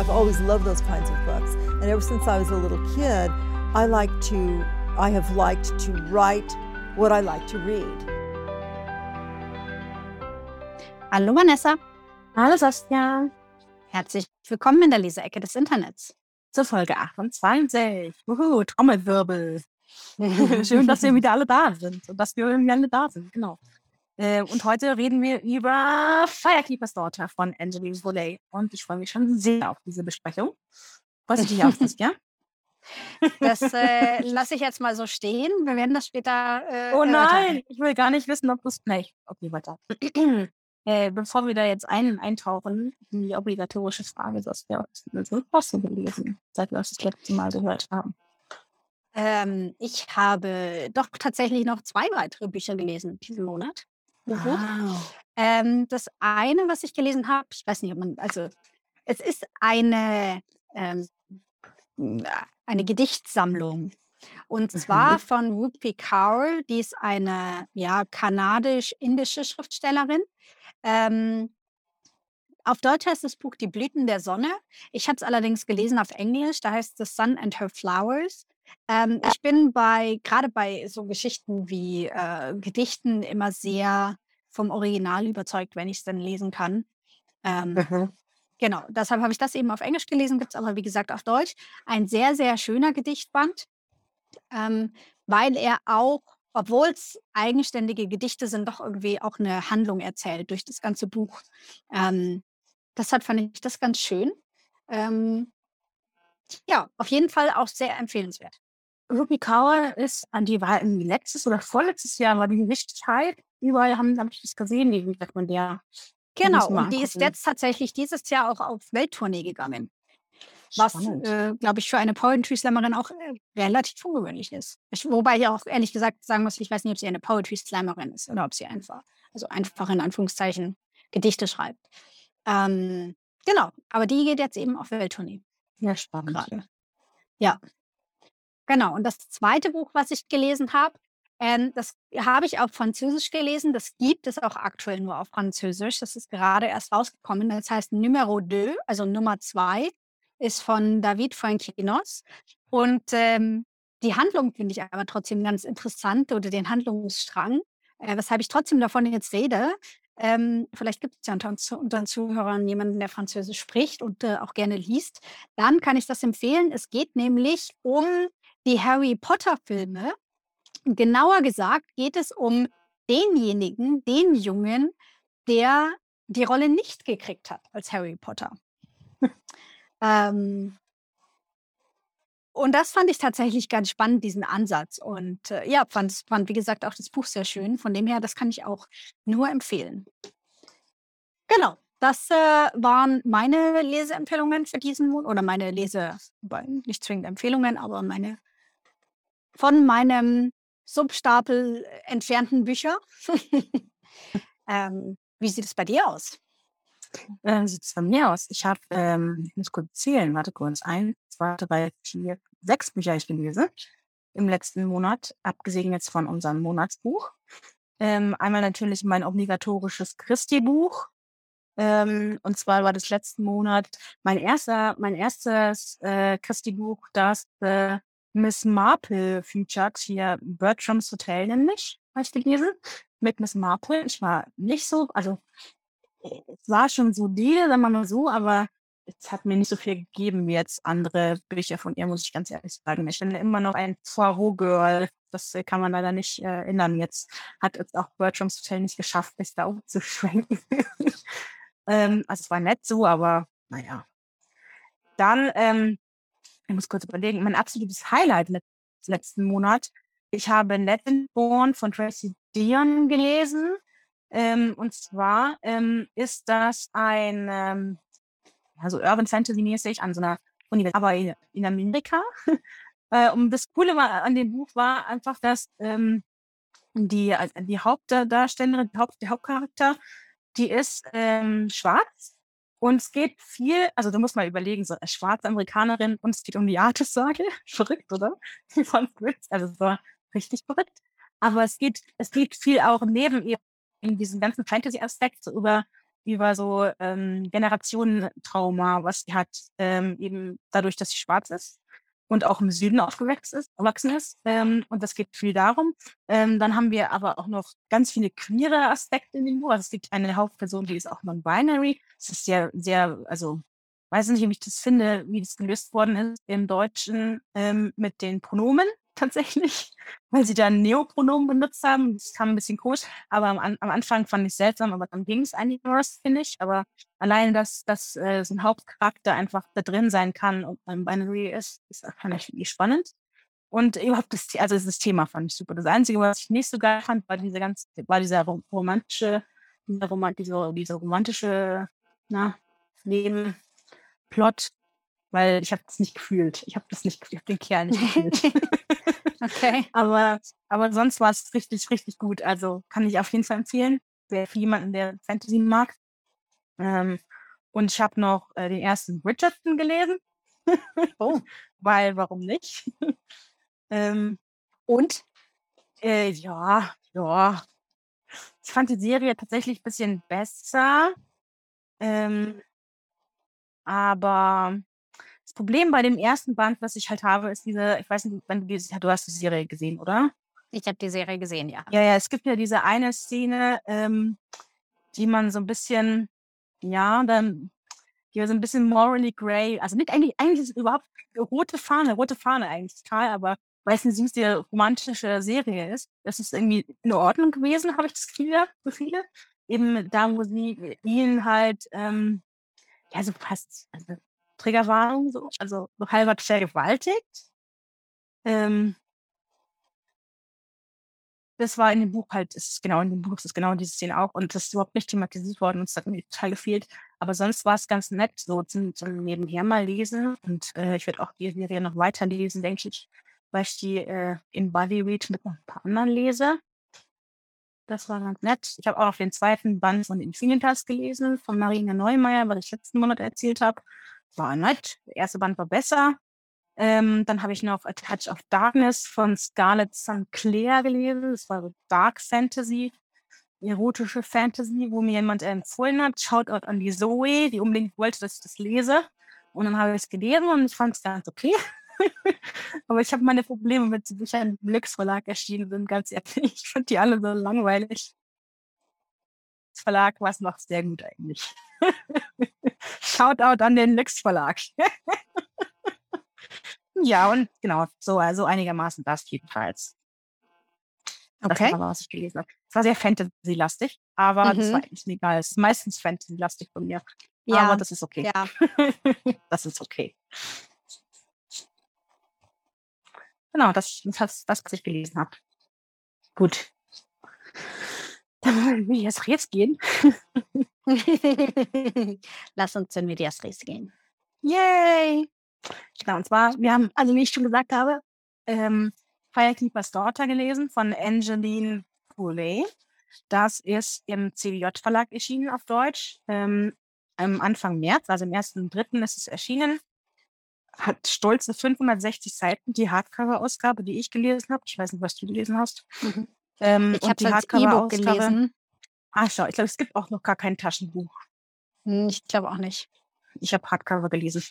I've always loved those kinds of books. And ever since I was a little kid, I like to, I have liked to write what I like to read. Hallo Vanessa. Hallo Saskia. Herzlich willkommen in der Leseecke des Internets. Zur Folge 28. Wuhu, Trommelwirbel. Schön, dass wir wieder alle da sind und dass wir irgendwie alle da sind, genau. Äh, und heute reden wir über Firekeeper's Daughter von Angeline Volley. Und ich freue mich schon sehr auf diese Besprechung. Freust du dich auch, Saskia? Das äh, lasse ich jetzt mal so stehen. Wir werden das später. Äh, oh nein, ich will gar nicht wissen, ob du es. Nee, okay, weiter. äh, bevor wir da jetzt ein, eintauchen, die obligatorische Frage, was hast du gelesen, seit wir das, das letzte Mal gehört haben? Ähm, ich habe doch tatsächlich noch zwei weitere Bücher gelesen diesen Monat. Wow. Ähm, das eine, was ich gelesen habe, ich weiß nicht, ob man, also es ist eine, ähm, eine Gedichtsammlung. Und zwar Mhm. von Rupi Kaur, die ist eine ja, kanadisch-indische Schriftstellerin. Ähm, auf Deutsch heißt das Buch Die Blüten der Sonne. Ich habe es allerdings gelesen auf Englisch, da heißt es The Sun and Her Flowers. Ähm, ich bin bei, gerade bei so Geschichten wie äh, Gedichten immer sehr vom Original überzeugt, wenn ich es dann lesen kann. Ähm, Mhm. genau, deshalb habe ich das eben auf Englisch gelesen, gibt es aber wie gesagt auf Deutsch. Ein sehr, sehr schöner Gedichtband, ähm, weil er auch, obwohl es eigenständige Gedichte sind, doch irgendwie auch eine Handlung erzählt durch das ganze Buch. Ähm, deshalb fand ich das ganz schön. Ähm, ja, auf jeden Fall auch sehr empfehlenswert. Ruby Kaur ist, an die war irgendwie letztes oder vorletztes Jahr, war die richtig hype. Überall haben, habe ich das gesehen, die sagt man der. Genau, und die ist jetzt tatsächlich dieses Jahr auch auf Welttournee gegangen. Was, äh, glaube ich, für eine Poetry Slammerin auch äh, relativ ungewöhnlich ist. Ich, wobei ich auch ehrlich gesagt sagen muss, ich weiß nicht, ob sie eine Poetry Slammerin ist oder ob sie einfach, also einfach in Anführungszeichen Gedichte schreibt. Ähm, genau, aber die geht jetzt eben auf Welttournee Ja, spannend. gerade. Ja, genau. Und das zweite Buch, was ich gelesen habe, ähm, das habe ich auf Französisch gelesen. Das gibt es auch aktuell nur auf Französisch. Das ist gerade erst rausgekommen. Das heißt Numero 2, also Nummer 2, ist von David Fuenquinos. Und ähm, die Handlung finde ich aber trotzdem ganz interessant oder den Handlungsstrang, äh, weshalb ich trotzdem davon jetzt rede. Ähm, vielleicht gibt es ja unter, unter den Zuhörern jemanden, der Französisch spricht und äh, auch gerne liest. Dann kann ich das empfehlen. Es geht nämlich um die Harry Potter-Filme. Genauer gesagt geht es um denjenigen, den Jungen, der die Rolle nicht gekriegt hat als Harry Potter. ähm, und das fand ich tatsächlich ganz spannend, diesen Ansatz. Und äh, ja, fand, fand, wie gesagt, auch das Buch sehr schön. Von dem her, das kann ich auch nur empfehlen. Genau, das äh, waren meine Leseempfehlungen für diesen Monat. Oder meine Lese, nicht zwingend Empfehlungen, aber meine von meinem Substapel entfernten Bücher. ähm, wie sieht es bei dir aus? Äh, sieht es von mir aus. Ich habe, ähm, ich muss kurz zählen, warte kurz, ein, zwei, drei, vier, sechs Bücher ich gelesen im letzten Monat, abgesehen jetzt von unserem Monatsbuch. Ähm, einmal natürlich mein obligatorisches Christi-Buch. Ähm, und zwar war das letzten Monat mein erster, mein erstes äh, Christi-Buch, das äh, Miss Marple featured, hier Bertram's Hotel nämlich, habe ich gelesen, mit Miss Marple. Ich war nicht so, also es war schon solide, sagen wir mal so, aber es hat mir nicht so viel gegeben wie jetzt andere Bücher von ihr, muss ich ganz ehrlich sagen. Ich bin immer noch ein Poirot-Girl. Das äh, kann man leider nicht äh. Jetzt hat es auch Bertram's Hotel nicht geschafft, mich da umzuschwenken. ähm, also es war nett so, aber naja. Dann, ähm, ich muss kurz überlegen, mein absolutes Highlight let letzten Monat. Ich habe Born von Tracy Dion gelesen. Ähm, und zwar ähm, ist das ein, ähm, also Urban Fantasy mäßig an so einer Universität, aber in, Amerika. äh, und das Coole war, an dem Buch war einfach, dass ähm, die, die Hauptdarstellerin, die Haupt, der Hauptcharakter, die ist ähm, schwarz und es geht viel, also du musst mal überlegen, so eine schwarze Amerikanerin und es geht um die Artessage. Verrückt, oder? Also es war richtig verrückt. Aber es geht, es geht viel auch neben ihr in diesem ganzen Fantasy-Aspekt so über über so ähm, Generationentrauma, was sie hat, ähm, eben dadurch, dass sie schwarz ist und auch im Süden aufgewachsen ist. Erwachsen ist. Ähm, und das geht viel darum. Ähm, dann haben wir aber auch noch ganz viele queere Aspekte in dem Buch. Also es gibt eine Hauptperson, die ist auch non-binary. Es ist sehr, sehr, also weiß nicht, wie ich das finde, wie das gelöst worden ist im Deutschen ähm, mit den Pronomen tatsächlich, weil sie da ein Neopronomen benutzt haben. Das kam ein bisschen komisch, aber am, am Anfang fand ich es seltsam, aber dann ging es was, finde ich. Aber allein, dass, dass äh, so ein Hauptcharakter einfach da drin sein kann und ein Binary ist, ist fand ich wirklich spannend. Und überhaupt das, also das Thema fand ich super. Das Einzige, was ich nicht so geil fand, war diese ganze, war dieser romantische, dieser, Romant, diese, diese romantische, na, Nebenplot, weil ich habe das nicht gefühlt. Ich habe das nicht, ich habe den Kerl nicht gefühlt. okay. aber, aber sonst war es richtig, richtig gut. Also kann ich auf jeden Fall empfehlen. Wer für jemanden, der Fantasy mag. Ähm, und ich habe noch äh, den ersten Bridgerton gelesen. oh. Weil, warum nicht? ähm, und? Äh, ja, ja. Ich fand die Serie tatsächlich ein bisschen besser. Ähm, aber das Problem bei dem ersten Band, was ich halt habe, ist diese, ich weiß nicht, wenn du du hast die Serie gesehen, oder? Ich habe die Serie gesehen, ja. Ja, ja, es gibt ja diese eine Szene, ähm, die man so ein bisschen, ja, dann, die so ein bisschen morally gray, also nicht eigentlich, eigentlich ist es überhaupt rote Fahne, rote Fahne eigentlich total, aber weil es eine süße romantische Serie ist, das ist irgendwie in Ordnung gewesen, habe ich das Gefühl, für viele. Eben da, wo sie ihn halt, ähm, ja, so fast, also Triggerwarnung, so, also so vergewaltigt. Ähm, das war in dem Buch halt, ist genau in dem Buch ist genau diese Szene auch und das ist überhaupt nicht thematisiert worden und es hat mir total gefehlt. Aber sonst war es ganz nett, so zum, zum nebenher mal lesen und äh, ich werde auch die Serie noch weiterlesen, denke ich, weil ich die äh, in Body Read mit noch ein paar anderen lese. Das war ganz nett. Ich habe auch noch den zweiten Band von Infinitas gelesen, von Marina Neumeier, was ich letzten Monat erzählt habe war nett. Der erste Band war besser. Ähm, dann habe ich noch A Touch of Darkness von Scarlett St. Clair gelesen. Das war so Dark Fantasy, erotische Fantasy, wo mir jemand empfohlen hat. Schaut an die Zoe, die unbedingt wollte, dass ich das lese. Und dann habe ich es gelesen und ich fand es ganz okay. Aber ich habe meine Probleme mit Büchern im Lux Verlag erschienen sind, ganz ehrlich. Ich fand die alle so langweilig. Das Verlag war es noch sehr gut eigentlich. Shoutout an den Lux Verlag. ja, und genau, so also einigermaßen das jedenfalls. Okay. Das war, was ich gelesen habe. Es war sehr Fantasy-lastig, aber mhm. das war eigentlich egal. Es ist meistens Fantasy-lastig von mir. Ja. Aber das ist okay. Ja. das ist okay. Genau, das, das, das, was ich gelesen habe. Gut. Dann will ich jetzt jetzt gehen. Lass uns in Medias Res gehen. Yay! Genau, und zwar, wir haben, also wie ich schon gesagt habe, ähm, Firekeeper's Daughter gelesen von Angeline Poulet. Das ist im CBJ-Verlag erschienen auf Deutsch. Ähm, am Anfang März, also im ersten und dritten ist es erschienen. Hat stolze 560 Seiten, die Hardcover-Ausgabe, die ich gelesen habe. Ich weiß nicht, was du gelesen hast. Mhm. Ähm, ich habe als E-Book gelesen. Ah, schau, ich glaube, es gibt auch noch gar kein Taschenbuch. Hm, ich glaube auch nicht. Ich habe Hardcover gelesen.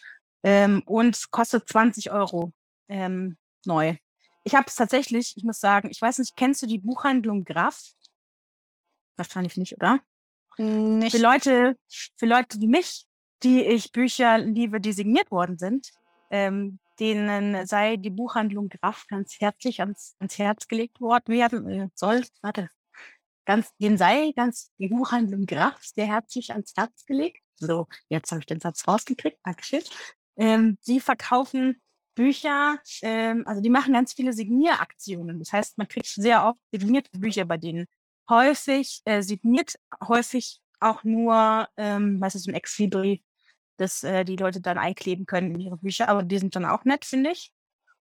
Ähm, und kostet 20 Euro ähm, neu. Ich habe es tatsächlich, ich muss sagen, ich weiß nicht, kennst du die Buchhandlung Graf? Wahrscheinlich nicht, oder? Nicht. Für Leute, für Leute wie mich, die ich Bücher liebe, die signiert worden sind, ähm, denen sei die Buchhandlung Graf ganz herzlich ans, ans Herz gelegt worden werden äh, soll. Warte, ganz, denen sei ganz die Buchhandlung Graf sehr herzlich ans Herz gelegt. So, jetzt habe ich den Satz rausgekriegt. Dankeschön. Ähm, die verkaufen Bücher, ähm, also die machen ganz viele Signieraktionen. Das heißt, man kriegt sehr oft signierte Bücher bei denen. Häufig äh, signiert, häufig auch nur, ähm, was ist ein Exlibri, dass äh, die Leute dann einkleben können in ihre Bücher, aber die sind dann auch nett, finde ich.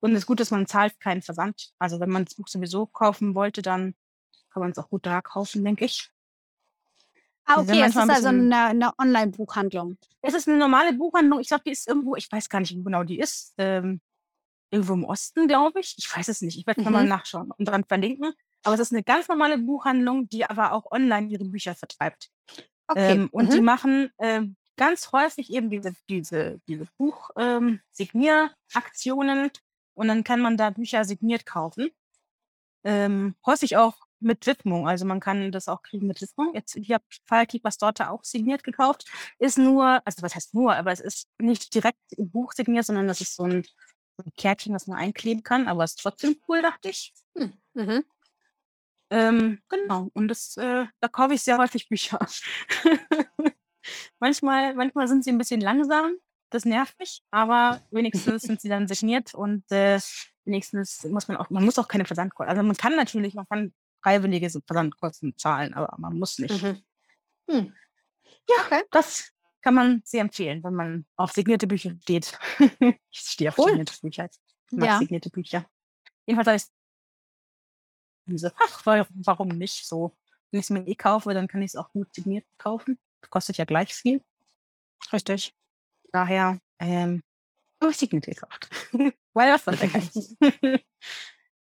Und es ist gut, dass man zahlt keinen Versand. Also wenn man das Buch sowieso kaufen wollte, dann kann man es auch gut da kaufen, denke ich. Ah, okay, es ist ein also eine, eine Online-Buchhandlung. Es ist eine normale Buchhandlung. Ich glaube, die ist irgendwo, ich weiß gar nicht, wo genau die ist. Ähm, irgendwo im Osten, glaube ich. Ich weiß es nicht. Ich werde mhm. mal nachschauen und dann verlinken. Aber es ist eine ganz normale Buchhandlung, die aber auch online ihre Bücher vertreibt. Okay. Ähm, und mhm. die machen ähm, ganz häufig eben diese, diese, diese Buch-Signieraktionen ähm, und dann kann man da Bücher signiert kaufen. Ähm, häufig auch mit Widmung, also man kann das auch kriegen mit Widmung. Jetzt, ich habe Firekeepers Daughter auch signiert gekauft. Ist nur, also was heißt nur, aber es ist nicht direkt im Buch signiert, sondern das ist so ein, so ein Kärtchen, das man einkleben kann, aber es ist trotzdem cool, dachte ich. Hm, mhm. Ähm, genau, und das, äh, da kaufe ich sehr häufig Bücher. manchmal, manchmal sind sie ein bisschen langsam, das nervt mich, aber wenigstens sind sie dann signiert und äh, wenigstens muss man auch, man muss auch keine Versandkosten, also man kann natürlich, man kann freiwillige Versandkosten zahlen, aber man muss nicht. Mhm. Hm. Ja, okay. das kann man sehr empfehlen, wenn man auf signierte Bücher steht. ich stehe auf cool. signierte Bücher. Ich mag ja. signierte Bücher. Jedenfalls habe ich diese, ach, warum nicht so? Wenn ich es mir eh kaufe, dann kann ich es auch gut signiert kaufen. Kostet ja gleich viel. Richtig. Daher, ähm, habe ich signiert gekauft. Weil was sonst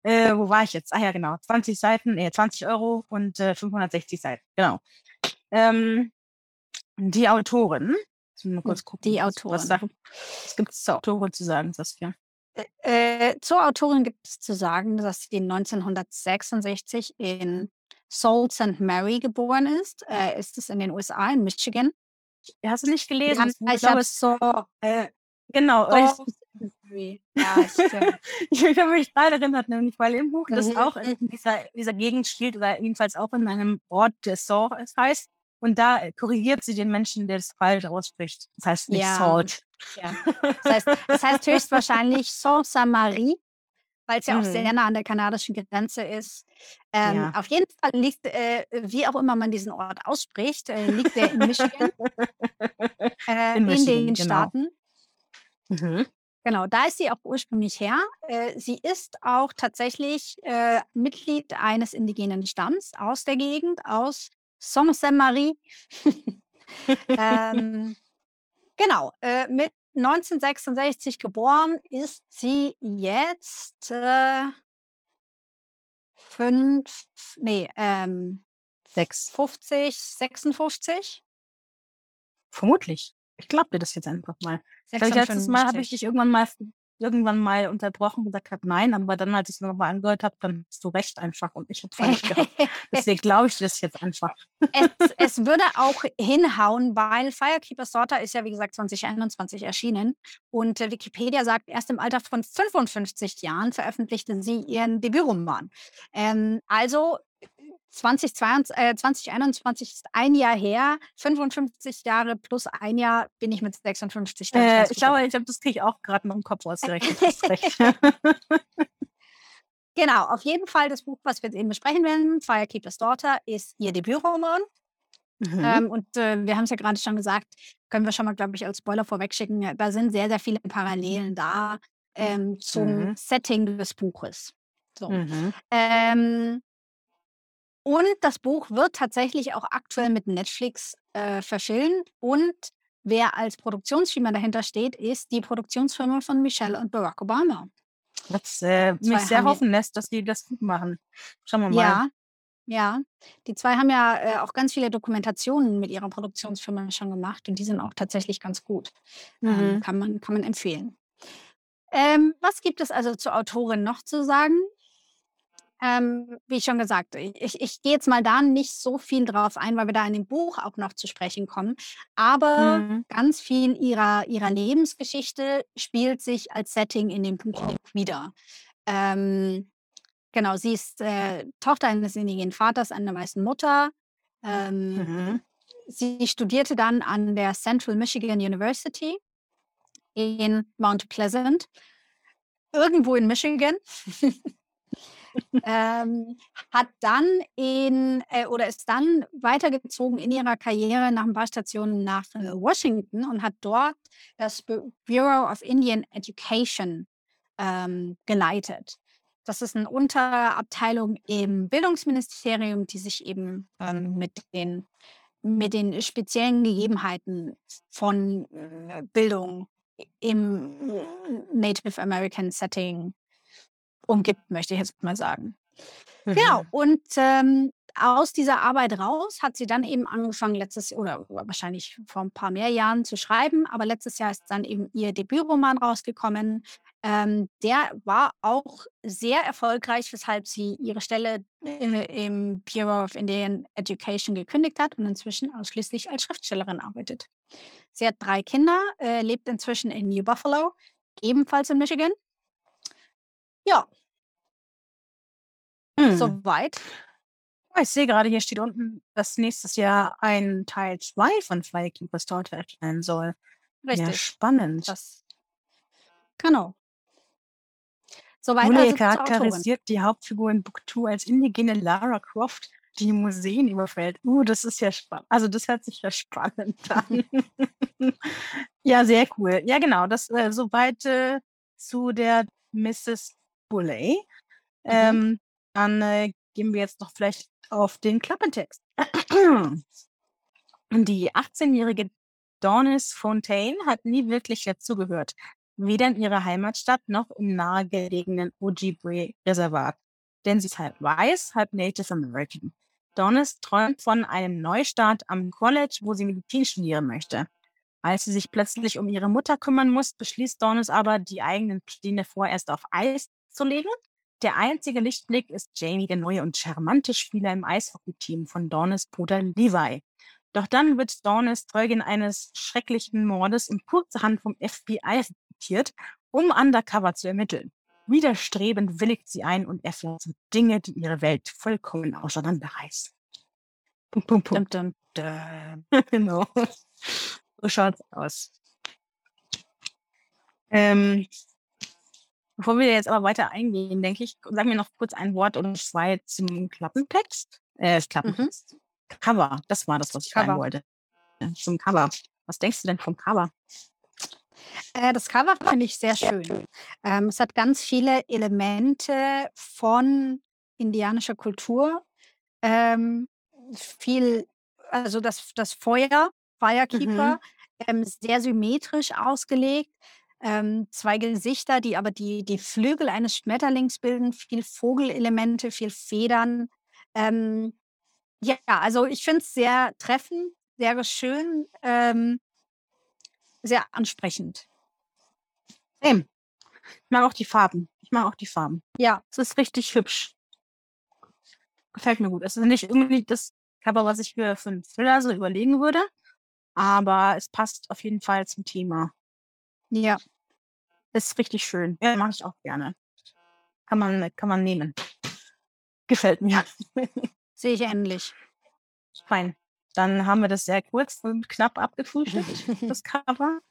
äh, wo war ich jetzt? Ah ja, genau. 20 Seiten, äh, 20 Euro und äh, 560 Seiten. Genau. Ähm, die Autorin. Mal kurz gucken, die Autorin. Was, was gibt es zur Autorin zu sagen, Saskia? Äh, zur Autorin gibt es zu sagen, dass sie 1966 in Sault St. Mary geboren ist. Äh, ist es in den USA, in Michigan. Hast du nicht gelesen? Ja, ich habe so. Äh, genau. So, ich, ja, ich, ich habe mich gerade erinnert, nämlich weil im Buch das mhm. auch in dieser, dieser Gegend spielt oder jedenfalls auch in einem Ort, der Sault heißt. Und da korrigiert sie den Menschen, der es falsch ausspricht. Das heißt nicht ja. Salt. Ja. Das, heißt, das heißt höchstwahrscheinlich Saint Marie, weil es ja mhm. auch sehr nah an der kanadischen Grenze ist. Ähm, ja. Auf jeden Fall liegt, äh, wie auch immer man diesen Ort ausspricht, äh, liegt er in Michigan, äh, in, Michigan, in, den genau. Staaten. Mhm. Genau, da ist sie auch ursprünglich her. Äh, sie ist auch tatsächlich äh, Mitglied eines indigenen Stamms aus der Gegend, aus Saint-Marie. ähm, genau, äh, mit 1966 geboren ist sie jetzt äh, fünf, nee, ähm, sechs. 50, 56? Vermutlich. Ich glaube dir das jetzt einfach mal. Ich letztes Mal habe ich dich irgendwann mal irgendwann mal unterbrochen und gesagt habe, nein, aber dann, als ich es nochmal angehört habe, dann hast du recht einfach und ich habe falsch gehabt. Deswegen glaube ich das jetzt einfach. Es, es, würde auch hinhauen, weil Firekeeper's Daughter ist ja, wie gesagt, 2021 erschienen und äh, Wikipedia sagt, erst im Alter von 55 Jahren veröffentlichte sie ihren Debütroman. Ähm, also 2022, äh, 2021 ist ein Jahr her, 55 Jahre plus ein Jahr bin ich mit 56. Äh, ich glaube, ich habe das kriege ich auch gerade noch im Kopf ausgerechnet. genau, auf jeden Fall das Buch, was wir jetzt eben besprechen werden, Firekeeper's Daughter, ist ihr Debütroman. Mhm. Ähm, und äh, wir haben es ja gerade schon gesagt, können wir schon mal, glaube ich, als Spoiler vorwegschicken, da sind sehr, sehr viele Parallelen da ähm, zum mhm. Setting des Buches. So. Mhm. Ähm, und das Buch wird tatsächlich auch aktuell mit Netflix äh, verschillt. Und wer als Produktionsfirma dahinter steht, ist die Produktionsfirma von Michelle und Barack Obama. Was äh, mich sehr hoffen lässt, dass die das gut machen. Schauen wir mal. Ja, ja. Die zwei haben ja äh, auch ganz viele Dokumentationen mit ihrer Produktionsfirma schon gemacht und die sind auch tatsächlich ganz gut. Ähm, mhm. Ähm, kann, man, kann man empfehlen. Ähm, was gibt es also zur Autorin noch zu sagen? Ähm, wie schon gesagt, ich, ich gehe jetzt mal da nicht so viel drauf ein, weil wir da in dem Buch auch noch zu sprechen kommen. Aber mhm. ganz viel ihrer, ihrer Lebensgeschichte spielt sich als Setting in dem Buch wieder. Ähm, genau, sie ist äh, Tochter eines indigenen Vaters, einer weißen Mutter. Ähm, mhm. Sie studierte dann an der Central Michigan University in Mount Pleasant, irgendwo in Michigan. ähm, hat dann in äh, oder ist dann weitergezogen in ihrer Karriere nach ein paar Stationen nach äh, Washington und hat dort das Bureau of Indian Education ähm, geleitet. Das ist eine Unterabteilung im Bildungsministerium, die sich eben ähm, mit den mit den speziellen Gegebenheiten von äh, Bildung im Native American Setting umgibt, möchte ich jetzt mal sagen. Genau. Mhm. Genau. Und ähm, aus dieser Arbeit raus hat sie dann eben angefangen, letztes oder wahrscheinlich vor ein paar mehr Jahren zu schreiben, aber letztes Jahr ist dann eben ihr Debütroman rausgekommen. Ähm, der war auch sehr erfolgreich, weshalb sie ihre Stelle äh, im Bureau of Indian Education gekündigt hat und inzwischen ausschließlich als Schriftstellerin arbeitet. Sie hat drei Kinder, äh, lebt inzwischen in New Buffalo, ebenfalls in Michigan. Ja, Hm. soweit. Oh, ich sehe gerade, hier steht unten, dass nächstes Jahr ein Teil 2 von Flykeepers dort erscheinen soll. Ja, Richtig. spannend. Das, genau. Soweit Julia also zur Autorin. charakterisiert die Hauptfigur in Book 2 als indigene Lara Croft, die Museen überfällt. Uh, das ist ja spannend. Also das hört sich ja spannend an. ja, sehr cool. Ja, genau. Das äh, soweit äh, zu der Mrs. Bulley. Mhm. Ähm, dann äh, gehen wir jetzt noch vielleicht auf den Klappentext. Die 18-jährige Donis Fontaine hat nie wirklich dazugehört, weder in ihrer Heimatstadt noch im nahegelegenen Ojibwe-Reservat. Denn sie ist halb weiß, halb Native American. Donis träumt von einem Neustart am College, wo sie Medizin studieren möchte. Als sie sich plötzlich um ihre Mutter kümmern muss, beschließt Donis aber, die eigenen Pläne vorerst auf Eis zu legen. Der einzige Lichtblick ist Jamie, der neue und charmante Spieler im Eishockey-Team von Dornes Bruder Levi. Doch dann wird Dornes Zeugin eines schrecklichen Mordes in kurzerhand vom FBI rekrutiert, um undercover zu ermitteln. Widerstrebend willigt sie ein und erfährt Dinge, die ihre Welt vollkommen auseinanderreißen. Pum, pum. Dum, dum, dum. genau. So schaut's aus. Ähm, bevor wir jetzt aber weiter eingehen, denke ich, sagen wir noch kurz ein Wort oder zwei zum Klappentext. Äh, das Klappentext. Cover, das war das, was ich sagen Cover. wollte. Ja, zum Cover. Was denkst du denn vom Cover? Äh, das Cover finde ich sehr schön. Ähm, es hat ganz viele Elemente von indianischer Kultur. Ähm, viel, also das, das Feuer, Firekeeper, ähm, sehr symmetrisch ausgelegt. Ähm, zwei Gesichter, die aber die, die Flügel eines Schmetterlings bilden, viel Vogelelemente, viel Federn. Ähm, ja, also ich finde es sehr treffend, sehr schön, ähm, sehr ansprechend. Same. Ich mag auch die Farben. Ich mag auch die Farben. Ja, Es ist richtig hübsch. Gefällt mir gut. Es ist nicht irgendwie das Cover, was ich für, für einen Thriller so überlegen würde, aber es passt auf jeden Fall zum Thema. ja. Ist richtig schön. Ja, mache ich auch gerne. Kann man, kann man nehmen. Gefällt mir. Sehe ich ähnlich. Fein. Dann haben wir das sehr kurz und knapp abgefrühstückt, das Cover.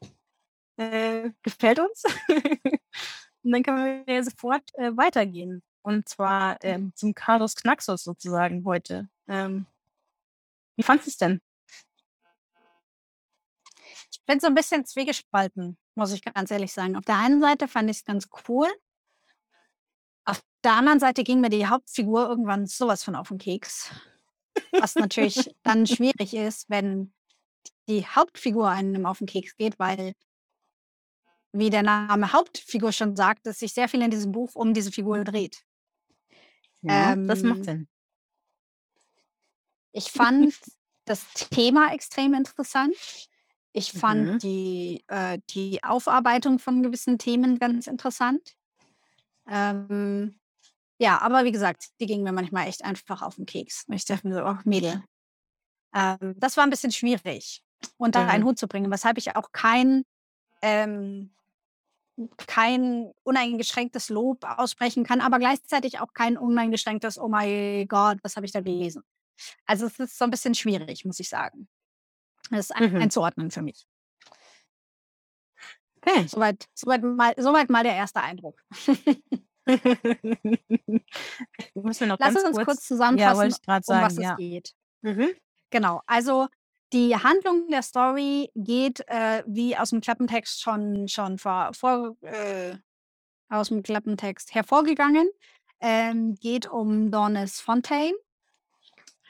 Äh, gefällt uns. und dann können wir sofort äh, weitergehen. Und zwar ähm, zum Carlos Knaxos sozusagen heute. Ähm, wie fandest du es denn? Ich bin so ein bisschen zwiegespalten, muss ich ganz ehrlich sagen. Auf der einen Seite fand ich es ganz cool. Auf der anderen Seite ging mir die Hauptfigur irgendwann sowas von auf den Keks. Was natürlich dann schwierig ist, wenn die Hauptfigur einem auf den Keks geht, weil, wie der Name Hauptfigur schon sagt, es sich sehr viel in diesem Buch um diese Figur dreht. Ja, das Ähm, macht Sinn. Ich fand das Thema extrem interessant. Ich fand Mhm. die, äh, die Aufarbeitung von gewissen Themen ganz interessant. Ähm, ja, aber wie gesagt, die ging mir manchmal echt einfach auf den Keks. Und ich dachte mir so, oh Mädel. Ähm, das war ein bisschen schwierig, unter einen Mhm. Hut zu bringen, weshalb ich auch kein, ähm, kein uneingeschränktes Lob aussprechen kann, aber gleichzeitig auch kein uneingeschränktes, oh mein Gott, was habe ich da gelesen. Also es ist so ein bisschen schwierig, muss ich sagen. Das ist ein, Mhm. einzuordnen für mich. Okay. Soweit, soweit, mal, soweit mal der erste Eindruck. Lass uns kurz, kurz ja, zusammenfassen, gerade um was ja. es geht. Mhm. Genau, also die Handlung der Story geht, äh, wie aus dem Klappentext schon, schon vor, vor, äh, aus dem Klappentext hervorgegangen, ähm, geht um Dornes Fontaine.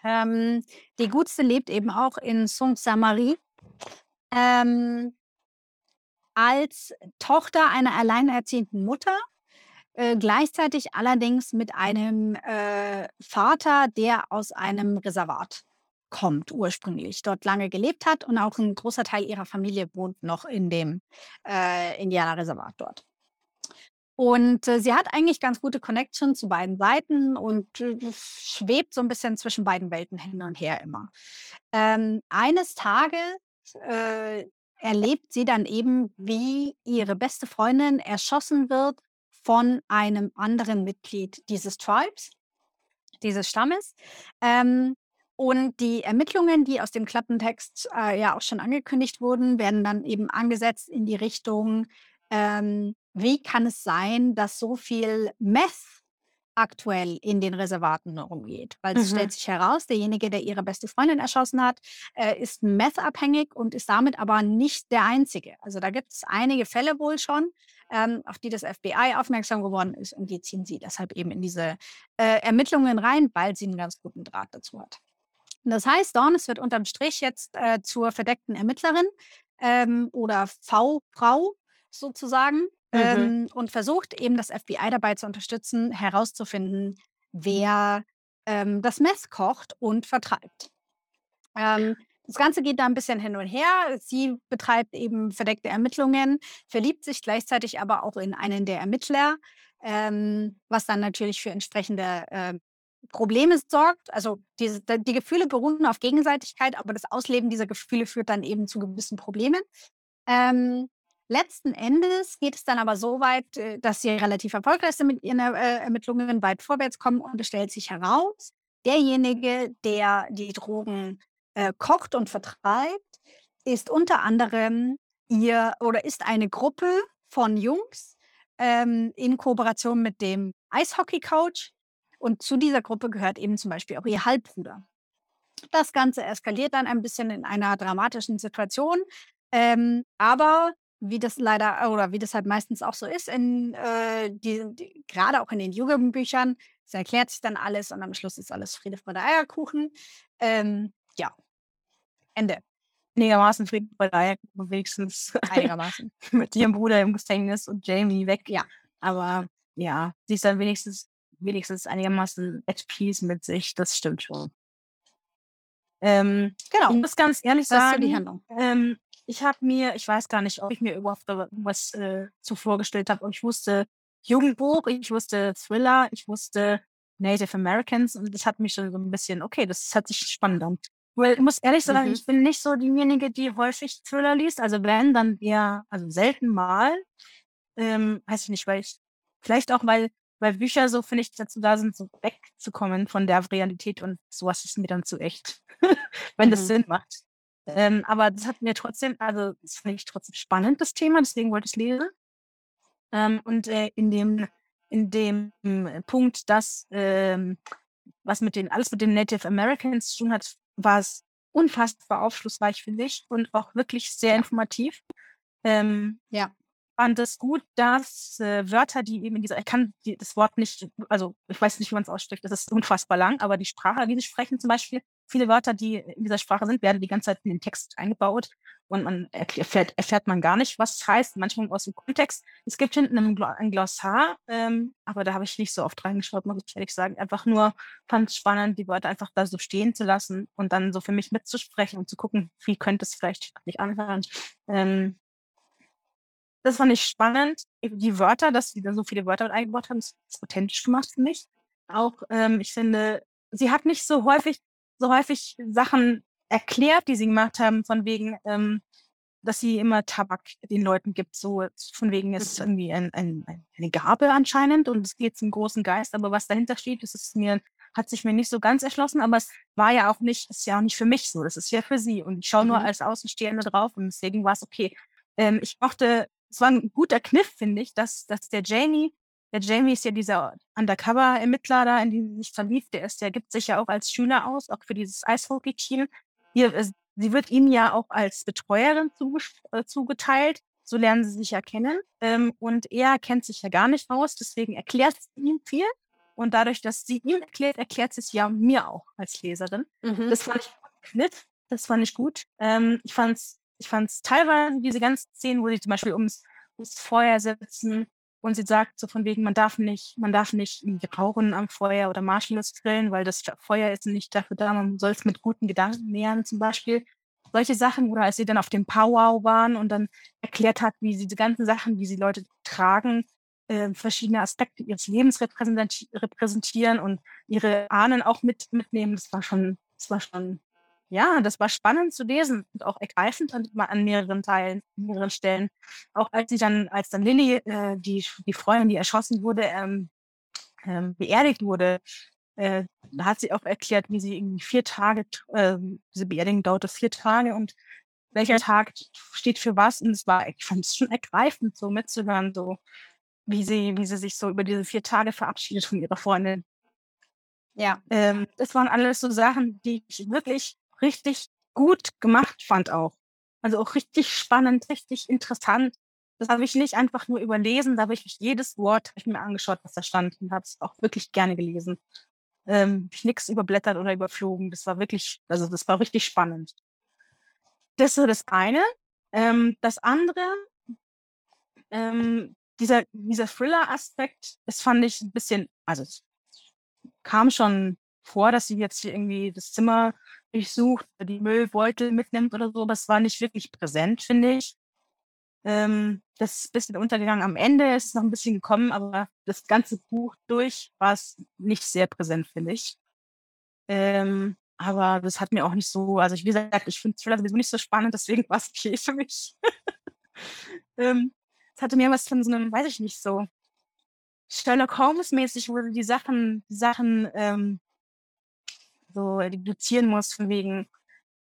Ähm, die Gutste lebt eben auch in Saint-Saint-Marie. Ähm, als Tochter einer alleinerziehenden Mutter äh, gleichzeitig allerdings mit einem äh, Vater, der aus einem Reservat kommt ursprünglich, dort lange gelebt hat und auch ein großer Teil ihrer Familie wohnt noch in dem äh, Indianerreservat dort. Und äh, sie hat eigentlich ganz gute Connection zu beiden Seiten und äh, schwebt so ein bisschen zwischen beiden Welten hin und her immer. Ähm, eines Tages äh, erlebt sie dann eben, wie ihre beste Freundin erschossen wird von einem anderen Mitglied dieses Tribes, dieses Stammes. Ähm, und die Ermittlungen, die aus dem Klappentext äh, ja auch schon angekündigt wurden, werden dann eben angesetzt in die Richtung, ähm, wie kann es sein, dass so viel Meth aktuell in den Reservaten rumgeht? Weil es stellt Mhm. sich heraus, derjenige, der ihre beste Freundin erschossen hat, äh, ist meth-abhängig und ist damit aber nicht der Einzige. Also da gibt es einige Fälle wohl schon, ähm, auf die das FBI aufmerksam geworden ist und die ziehen sie deshalb eben in diese äh, Ermittlungen rein, weil sie einen ganz guten Draht dazu hat. Und das heißt, Dawn wird unterm Strich jetzt äh, zur verdeckten Ermittlerin ähm, oder V-Frau sozusagen Mhm. ähm, und versucht eben das FBI dabei zu unterstützen, herauszufinden, wer ähm, das Mess kocht und vertreibt. Ähm, das Ganze geht da ein bisschen hin und her. Sie betreibt eben verdeckte Ermittlungen, verliebt sich gleichzeitig aber auch in einen der Ermittler, ähm, was dann natürlich für entsprechende äh, Probleme sorgt. Also diese, die Gefühle beruhen auf Gegenseitigkeit, aber das Ausleben dieser Gefühle führt dann eben zu gewissen Problemen. Ähm, letzten Endes geht es dann aber so weit, äh, dass sie relativ erfolgreich sind mit ihren äh, Ermittlungen, weit vorwärts kommen und es stellt sich heraus, derjenige, der die Drogen äh, kocht und vertreibt, ist unter anderem ihr oder ist eine Gruppe von Jungs ähm, in Kooperation mit dem Eishockey-Coach. Und zu dieser Gruppe gehört eben zum Beispiel auch ihr Halbbruder. Das Ganze eskaliert dann ein bisschen in einer dramatischen Situation. Ähm, aber wie das leider oder wie das halt meistens auch so ist, in, äh, die, die, gerade auch in den Jugendbüchern, es erklärt sich dann alles und am Schluss ist alles Friede, Freude, Eierkuchen. Ähm, ja, Ende. Einigermaßen Frieden bei der wenigstens Einigermaßen. mit ihrem Bruder im Gefängnis und Jamie weg. Ja. Aber ja, sie ist dann wenigstens, wenigstens einigermaßen at peace mit sich. Das stimmt schon. Ähm, Genau. ich muss ganz ehrlich sagen, Handlung. ähm, ich habe mir, ich weiß gar nicht, ob ich mir überhaupt was äh, zuvor gestellt habe, ich wusste Jugendbuch, ich wusste Thriller, ich wusste Native Americans und das hat mich schon so ein bisschen, okay, das hat sich spannend an. Weil ich muss ehrlich sagen, Mhm. ich bin nicht so diejenige, die häufig Thriller liest. Also wenn, dann eher, also selten mal. Ähm, weiß ich nicht, weil ich, vielleicht auch, weil, weil Bücher so, finde ich, dazu da sind, so wegzukommen von der Realität und sowas ist mir dann zu echt. wenn das Mhm. Sinn macht. Ähm, aber das hat mir trotzdem, also das finde ich trotzdem spannend, das Thema, deswegen wollte ich es lesen. Ähm, und äh, in dem, in dem äh, Punkt, dass ähm, was mit den, alles mit den Native Americans zu tun hat, war es unfassbar aufschlussreich, finde ich, und auch wirklich sehr informativ. Ähm, Ja. fand es gut, dass äh, Wörter, die eben in dieser, ich kann die, das Wort nicht, also ich weiß nicht, wie man es ausspricht, das ist unfassbar lang, aber die Sprache, die sie sprechen zum Beispiel, viele Wörter, die in dieser Sprache sind, werden die ganze Zeit in den Text eingebaut und man erfährt, erfährt man gar nicht, was es heißt, manchmal aus dem Kontext. Es gibt hinten ein, Glo- ein Glossar, ähm, aber da habe ich nicht so oft reingeschaut, muss ich ehrlich sagen. Einfach nur fand es spannend, die Wörter einfach da so stehen zu lassen und dann so für mich mitzusprechen und zu gucken, wie könnte es vielleicht nicht anhören. Ähm, das fand ich spannend. Die Wörter, dass sie da so viele Wörter eingebaut haben, ist ist authentisch gemacht für mich. Auch, ähm, ich finde, sie hat nicht so häufig, so häufig Sachen erklärt, die sie gemacht haben, von wegen, ähm, dass sie immer Tabak den Leuten gibt. So von wegen, es ist irgendwie ein, ein, ein- eine Gabe anscheinend und es geht zum großen Geist, aber was dahinter steht, das ist mir, hat sich mir nicht so ganz erschlossen, aber es war ja auch nicht, ist ja auch nicht für mich so, das ist ja für sie. Und ich schaue nur Mhm. als Außenstehende drauf und deswegen war es okay. Ähm, ich mochte, es war ein guter Kniff, finde ich, dass, dass der Jamie, der Jamie ist ja dieser Undercover-Ermittler da, in den sie sich verliebt, der ist, der gibt sich ja auch als Schüler aus, auch für dieses Eishockey-Team. Äh, sie wird ihnen ja auch als Betreuerin äh, zugeteilt. So lernen sie sich ja kennen. Ähm, und er kennt sich ja gar nicht aus, deswegen erklärt sie ihm viel. Und dadurch, dass sie ihm erklärt, erklärt sie es ja mir auch als Leserin. Mhm. Das fand ich Kniff. Das fand ich gut. Ähm, ich fand's, ich fand's teilweise diese ganzen Szenen, wo sie zum Beispiel ums, ums Feuer sitzen Und sie sagt so von wegen, man darf nicht, man darf nicht rauchen am Feuer oder Marshmallows grillen, weil das Feuer ist nicht dafür da, man soll es mit guten Gedanken nähern zum Beispiel. Solche Sachen, oder als sie dann auf dem Powwow waren und dann erklärt hat, wie sie die ganzen Sachen, wie sie Leute tragen, äh, verschiedene Aspekte ihres Lebens repräsenti repräsentieren und ihre Ahnen auch mit, mitnehmen. Das war schon, das war schon, ja, das war spannend zu lesen und auch ergreifend an, an mehreren Teilen, mehreren Stellen. Auch als sie dann, als dann Lilly, äh, die, die Freundin, die erschossen wurde, ähm, ähm, beerdigt wurde, äh, da hat sie auch erklärt, wie sie irgendwie vier Tage, äh, diese Beerdigung dauerte vier Tage und welcher Tag steht für was. Und es war, ich fand es schon ergreifend, so mitzuhören, so wie sie, wie sie sich so über diese vier Tage verabschiedet von ihrer Freundin. Ja. Ähm, das waren alles so Sachen, die ich wirklich richtig gut gemacht fand auch. Also auch richtig spannend, richtig interessant. Das habe ich nicht einfach nur überlesen, da habe ich jedes Wort ich mir angeschaut, was da stand und habe es auch wirklich gerne gelesen. Ähm, ich nichts überblättert oder überflogen. Das war wirklich, also das war richtig spannend. Das ist das eine. Ähm, das andere, ähm, dieser, dieser Thriller-Aspekt, das fand ich ein bisschen, also es kam schon vor, dass sie jetzt hier irgendwie das Zimmer durchsucht, die Müllbeutel mitnimmt oder so, aber es war nicht wirklich präsent, finde ich. Ähm, das ist ein bisschen untergegangen. Am Ende ist es noch ein bisschen gekommen, aber das ganze Buch durch war es nicht sehr präsent, finde ich. Ähm, aber das hat mir auch nicht so, also ich, wie gesagt, ich finde Thriller sowieso nicht so spannend, deswegen war es okay für mich. ähm, es hatte mir was von so einem, weiß ich nicht, so Sherlock Holmes-mäßig, wo du die Sachen, die Sachen ähm, so deduzieren musst, von wegen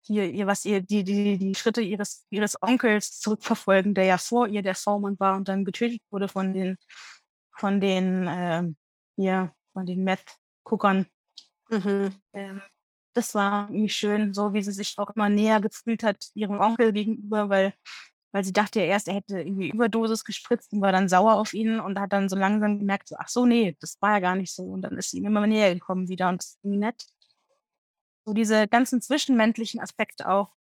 hier, ihr, was ihr, die, die, die Schritte ihres, ihres Onkels zurückverfolgen, der ja vor ihr der V-Mann war und dann getötet wurde von den, von den, ähm, hier, von den Meth-Guckern. Mhm. Ähm, das war irgendwie schön, so wie sie sich auch immer näher gefühlt hat ihrem Onkel gegenüber, weil weil sie dachte ja erst, er hätte irgendwie Überdosis gespritzt und war dann sauer auf ihn und hat dann so langsam gemerkt, so, ach so, nee, das war ja gar nicht so. Und dann ist sie ihm immer näher gekommen wieder und das ist irgendwie nett. So diese ganzen zwischenmenschlichen Aspekte auch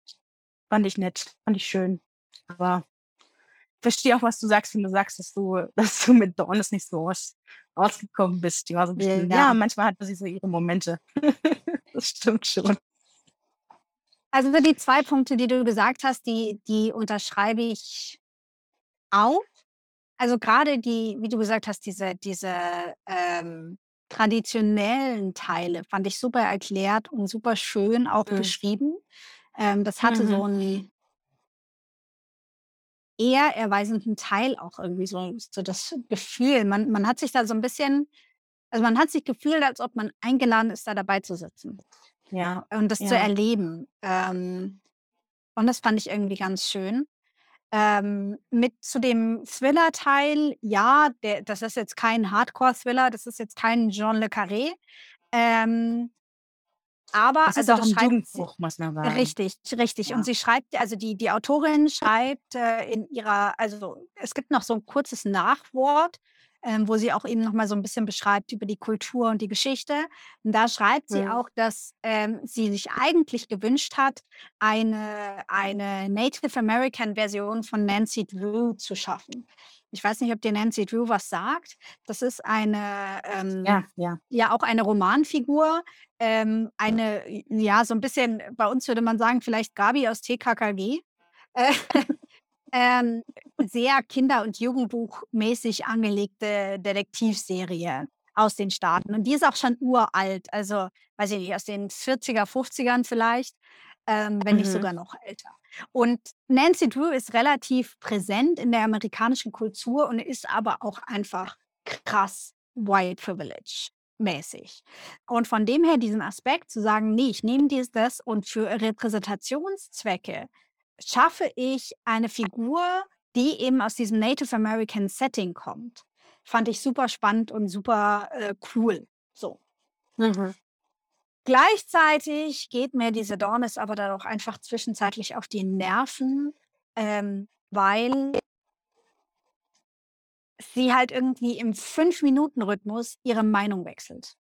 fand ich nett, fand ich schön. Aber ich verstehe auch, was du sagst, wenn du sagst, dass du, dass du mit Dornes nicht so aus, ausgekommen bist. Die war so ein bisschen, ja. ja, manchmal hatte sie so ihre Momente. das stimmt schon. Also die zwei Punkte, die du gesagt hast, die, die unterschreibe ich auch. Also gerade die, wie du gesagt hast, diese, diese ähm, traditionellen Teile fand ich super erklärt und super schön auch mhm. beschrieben. Ähm, das hatte mhm. so einen eher erweisenden Teil auch irgendwie so, so das Gefühl. Man, man hat sich da so ein bisschen, also man hat sich gefühlt, als ob man eingeladen ist, da dabei zu sitzen. Ja, und das zu erleben. Ähm, und das fand ich irgendwie ganz schön. Ähm, mit zu dem Thriller-Teil, ja, der, das ist jetzt kein Hardcore-Thriller, das ist jetzt kein Jean Le Carré. Ähm, aber Das ist also auch das ein Jugendbuch, muss man sagen. richtig, richtig. Und Ja. sie schreibt, also die, die Autorin schreibt äh, in ihrer, also es gibt noch so ein kurzes Nachwort, ähm, wo sie auch eben noch mal so ein bisschen beschreibt über die Kultur und die Geschichte. Und da schreibt sie Mhm. auch, dass ähm, sie sich eigentlich gewünscht hat, eine, eine Native American Version von Nancy Drew zu schaffen. Ich weiß nicht, ob dir Nancy Drew was sagt. Das ist eine, ähm, Ja, ja. ja auch eine Romanfigur, ähm, eine, ja, so ein bisschen, bei uns würde man sagen, vielleicht Gabi aus TKKG. Äh, ähm, sehr Kinder- und Jugendbuchmäßig angelegte Detektivserie aus den Staaten. Und die ist auch schon uralt, also weiß ich nicht, aus den 40er, 50ern vielleicht, ähm, wenn nicht Mhm. sogar noch älter. Und Nancy Drew ist relativ präsent in der amerikanischen Kultur und ist aber auch einfach krass White Privilege mäßig. Und von dem her diesen Aspekt zu sagen, nee, ich nehme dies, das und für Repräsentationszwecke schaffe ich eine Figur, die eben aus diesem Native American Setting kommt. Fand ich super spannend und super äh, cool. So. Mhm. Gleichzeitig geht mir diese Dornis aber dann auch einfach zwischenzeitlich auf die Nerven, ähm, weil sie halt irgendwie im Fünf-Minuten-Rhythmus ihre Meinung wechselt.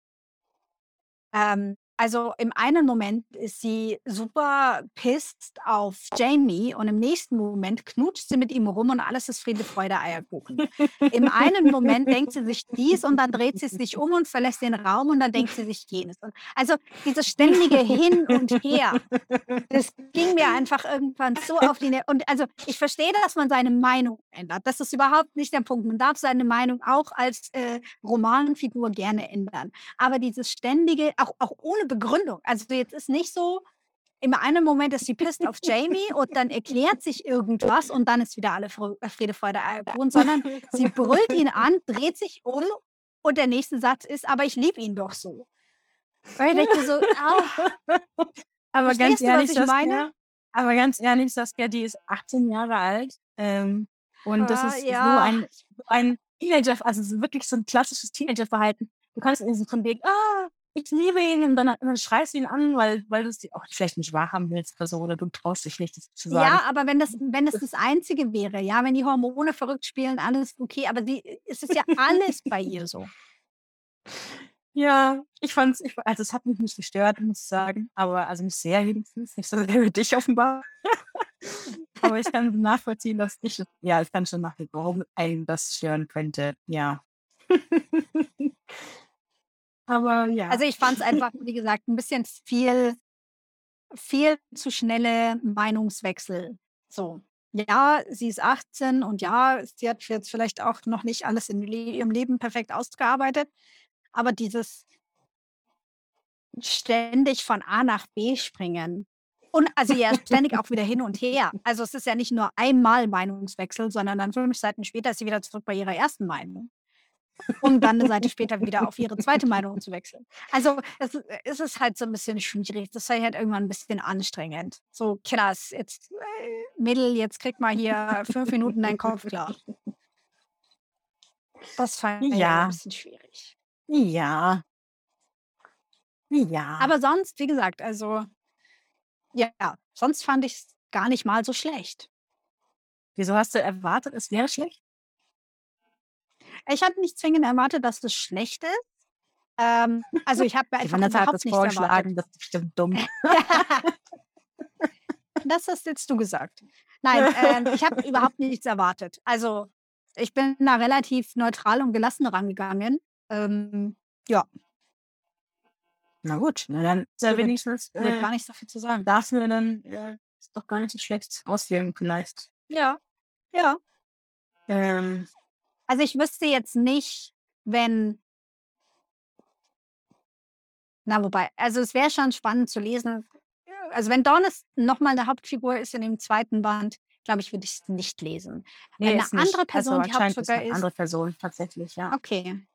Ähm, also im einen Moment ist sie super pissed auf Jamie und im nächsten Moment knutscht sie mit ihm rum und alles ist Friede, Freude, Eierkuchen. Im einen Moment denkt sie sich dies und dann dreht sie sich um und verlässt den Raum und dann denkt sie sich jenes. Also dieses ständige Hin und Her, das ging mir einfach irgendwann so auf die... Ne und also ich verstehe, dass man seine Meinung ändert. Das ist überhaupt nicht der Punkt. Man darf seine Meinung auch als äh, Romanfigur gerne ändern. Aber dieses ständige, auch, auch ohne Begründung. Also jetzt ist nicht so, im einen Moment ist sie pisst auf Jamie und dann erklärt sich irgendwas und dann ist wieder alle äh, Friede, Freude, Eierkuchen, sondern sie brüllt ihn an, dreht sich um und der nächste Satz ist, aber ich liebe ihn doch so. Weil ich denke so, ah, aber ganz ehrlich, du, was ich meine? aber ganz ehrlich, Saskia, die ist 18 Jahre alt ähm, und das Ah, ist ja. so ein, ein Teenager, also so wirklich so ein klassisches Teenagerverhalten. Du kannst in diesem von wegen, ah, ich liebe ihn und dann, dann schreist du ihn an, weil, weil du es dir auch vielleicht nicht wahrhaben willst oder so, oder du traust dich nicht, das zu sagen. Ja, aber wenn das, wenn das das Einzige wäre, ja, wenn die Hormone verrückt spielen, alles okay, aber sie, es ist ja alles bei ihr so. Ja, ich fand's, ich, also es hat mich nicht gestört, muss ich sagen, aber also mich sehr wenigstens, nicht so sehr wie dich offenbar. aber ich kann nachvollziehen, dass ich, ja, ich kann schon nachvollziehen, warum einen das stören könnte, ja. aber ja. Also ich fand es einfach, wie gesagt, ein bisschen viel, viel zu schnelle Meinungswechsel. So. Ja, sie ist 18 und ja, sie hat jetzt vielleicht auch noch nicht alles in ihrem Leben perfekt ausgearbeitet, aber dieses ständig von A nach B springen und also ja ständig auch wieder hin und her. Also es ist ja nicht nur einmal Meinungswechsel, sondern dann fünf Seiten später ist sie wieder zurück bei ihrer ersten Meinung um dann eine Seite später wieder auf ihre zweite Meinung zu wechseln. Also es, ist- es ist halt so ein bisschen schwierig. Das sei halt irgendwann ein bisschen anstrengend. So, Kinders, jetzt, äh, Mädel, jetzt krieg mal hier fünf Minuten deinen Kopf klar. Das fand ich Ja. ein bisschen schwierig. ja. Ja. Aber sonst, wie gesagt, also ja, sonst fand ich es gar nicht mal so schlecht. wieso hast du erwartet, es wäre schlecht? Ich hatte nicht zwingend erwartet, dass das schlecht ist. Ähm, also ich habe mir einfach Vanessa hat überhaupt das nichts erwartet. vorgeschlagen, das ist bestimmt dumm. Das hast jetzt du gesagt. Nein, ähm, ich habe überhaupt nichts erwartet. Also ich bin da relativ neutral und gelassen rangegangen. Ähm, ja, Na gut, na dann ist ja wenigstens, äh, gar nicht so viel zu sagen. darfst du dann, ja, ist doch gar nicht so schlecht auswählen vielleicht. Ja, ja. Ähm, Also ich wüsste jetzt nicht, wenn. Na, wobei, also es wäre schon spannend zu lesen. Also wenn Dornes nochmal eine Hauptfigur ist in dem zweiten Band, glaube ich, würde ich es nicht lesen. Wenn eine ist nicht. andere Person die also ist Hauptfigur eine ist, andere Person tatsächlich, ja. Okay.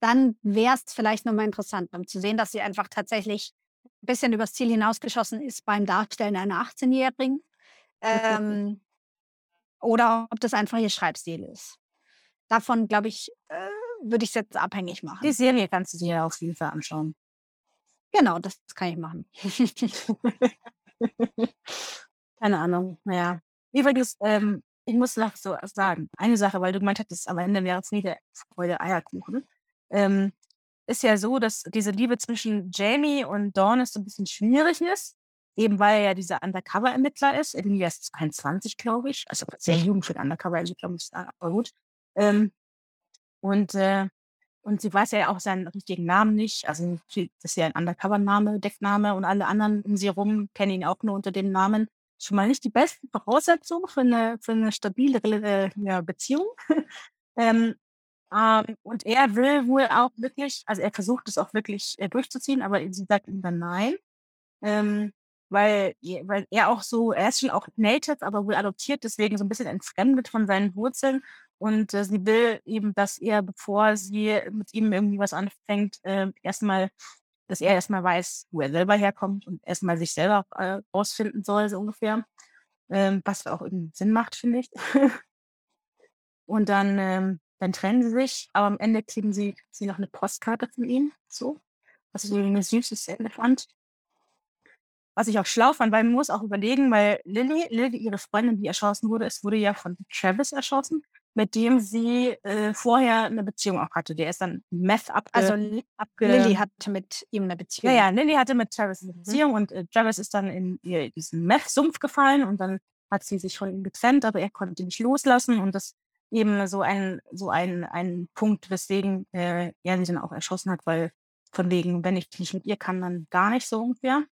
Dann wäre es vielleicht nochmal interessant, um zu sehen, dass sie einfach tatsächlich ein bisschen übers Ziel hinausgeschossen ist beim Darstellen einer 18-Jährigen. Ähm, oder ob das einfach ihr Schreibstil ist. Davon, glaube ich, äh, würde ich es jetzt abhängig machen. Die Serie kannst du dir auf jeden Fall anschauen. genau, das kann ich machen. Keine Ahnung, naja. Übrigens, ähm, ich muss noch so sagen, eine Sache, weil du gemeint hattest, am Ende wäre es nie der Freude Eierkuchen. Ähm, ist ja so, dass diese Liebe zwischen Jamie und Dawn so ein bisschen schwierig ist. Eben weil er ja dieser Undercover-Ermittler ist. Irgendwie erst 22, glaube ich. Also sehr jung für den Undercover-Ermittler, muss ich sagen, aber gut. Ähm, und, äh, und sie weiß ja auch seinen richtigen Namen nicht. Also das ist ja ein Undercover-Name, Deckname und alle anderen um sie herum kennen ihn auch nur unter dem Namen. Schon mal nicht die besten Voraussetzungen für eine, für eine stabile äh, ja, Beziehung. ähm, ähm, und er will wohl auch wirklich, also er versucht es auch wirklich äh, durchzuziehen, aber sie sagt ihm dann nein. Ähm, weil, weil er auch so, er ist schon auch native, aber wohl adoptiert, deswegen so ein bisschen entfremdet von seinen Wurzeln. Und äh, sie will eben, dass er, bevor sie mit ihm irgendwie was anfängt, äh, erstmal, dass er erstmal weiß, wo er selber herkommt und erstmal sich selber äh, rausfinden soll, so ungefähr. Ähm, was auch irgendwie Sinn macht, finde ich. und dann, ähm, dann trennen sie sich, aber am Ende kriegen sie, sie noch eine Postkarte von ihm, so. Was ich irgendwie eine süße Szene fand. Was ich auch schlau fand, weil man muss auch überlegen, weil Lilly, Lilly, ihre Freundin, die erschossen wurde, es wurde ja von Travis erschossen. Mit dem sie äh, vorher eine Beziehung auch hatte. Der ist dann Meth abge... Also abge Lilly hatte mit ihm eine ja, Beziehung. ja, Lilly hatte mit Travis eine Mhm. Beziehung und äh, Travis ist dann in ihr, diesen Meth-Sumpf gefallen und dann hat sie sich von ihm getrennt, aber er konnte nicht loslassen und das eben so ein, so ein, ein Punkt, weswegen äh, er sie dann auch erschossen hat, weil von wegen, wenn ich nicht mit ihr kann, dann gar nicht so ungefähr.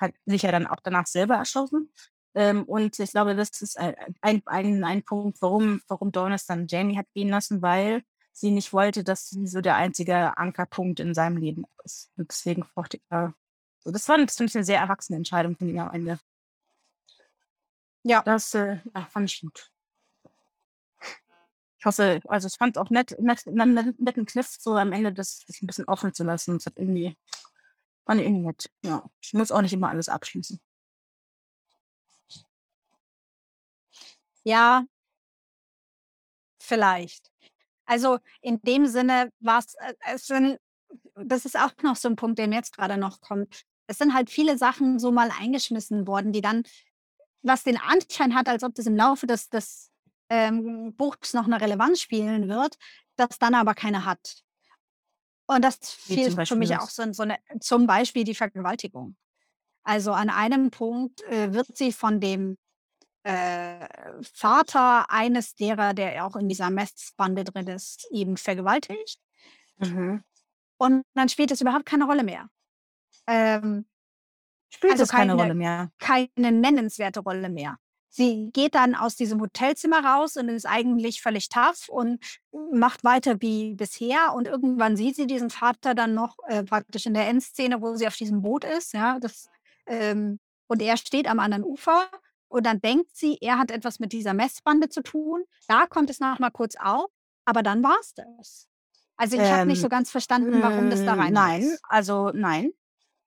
Hat sich ja dann auch danach selber erschossen. Ähm, und ich glaube, das ist ein, ein, ein, Punkt, warum, warum Donis dann Jamie hat gehen lassen, weil sie nicht wollte, dass sie so der einzige Ankerpunkt in seinem Leben ist. Und deswegen fochte er. So, das war ich eine sehr erwachsene Entscheidung von ihm am Ende. Ja. Das äh, ja, fand ich gut. Ich hoffe, also ich fand es auch nett, nett, nett, netten Kniff, so am Ende das, das ein bisschen offen zu lassen. Das hat irgendwie, fand ich irgendwie nett. Ja, ich muss auch nicht immer alles abschließen. Ja, vielleicht. Also in dem Sinne war es, äh, es sind, das ist auch noch so ein Punkt, der mir jetzt gerade noch kommt. Es sind halt viele Sachen so mal eingeschmissen worden, die dann, was den Anschein hat, als ob das im Laufe des, des ähm, Buchs noch eine Relevanz spielen wird, das dann aber keine hat. Und das fiel für mich auch so, so eine, zum Beispiel die Vergewaltigung. Also an einem Punkt äh, wird sie von dem äh, Vater eines derer, der auch in dieser Messbande drin ist, eben vergewaltigt. Mhm. Und dann spielt es überhaupt keine Rolle mehr. Ähm, Spielt Also es keine keine- Rolle mehr. keine nennenswerte Rolle mehr. Sie geht dann aus diesem Hotelzimmer raus und ist eigentlich völlig tough und macht weiter wie bisher. Und irgendwann sieht sie diesen Vater dann noch äh, praktisch in der Endszene, wo sie auf diesem Boot ist. Ja, das, ähm, und er steht am anderen Ufer. Und dann denkt sie, er hat etwas mit dieser Messbande zu tun. Da kommt es noch mal kurz auf. Aber dann war es das. Also ich habe nicht Ähm, so ganz verstanden, warum das da Mm, rein Nein, muss. also nein.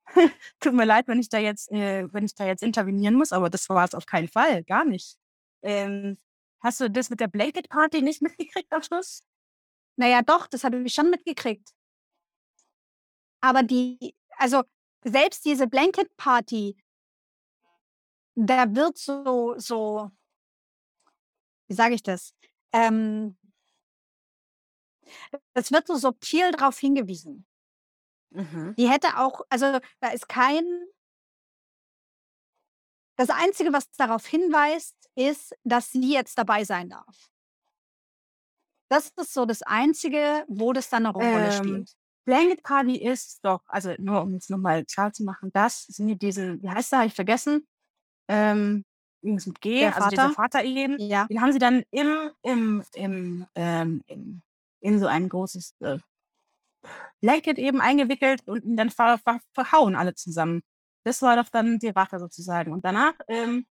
Tut mir leid, wenn ich da jetzt, äh, wenn ich da jetzt intervenieren muss, aber das war es auf keinen Fall, gar nicht. Ähm, hast du das mit der Blanket Party nicht mitgekriegt am Schluss? Naja, doch, das habe ich schon mitgekriegt. Aber die, also selbst diese Blanket Party, da wird so, so, wie sage ich das? Ähm, es wird so subtil darauf hingewiesen. Mhm. Die hätte auch, also da ist kein, das Einzige, was darauf hinweist, ist, dass sie jetzt dabei sein darf. Das ist so das Einzige, wo das dann eine Rolle Ähm, spielt. Blanket Party ist doch, also nur um es nochmal klar zu machen, das sind die diesen, wie heißt der, habe ich vergessen? Ähm, irgendwas mit G, Der also dieser Vater? Vater eben. Ja. Den haben sie dann im, im, im, ähm, im, in so ein großes äh, Blanket eben eingewickelt und ihn dann ver, ver, verhauen alle zusammen. Das war doch dann die Rache sozusagen. Und danach, ähm,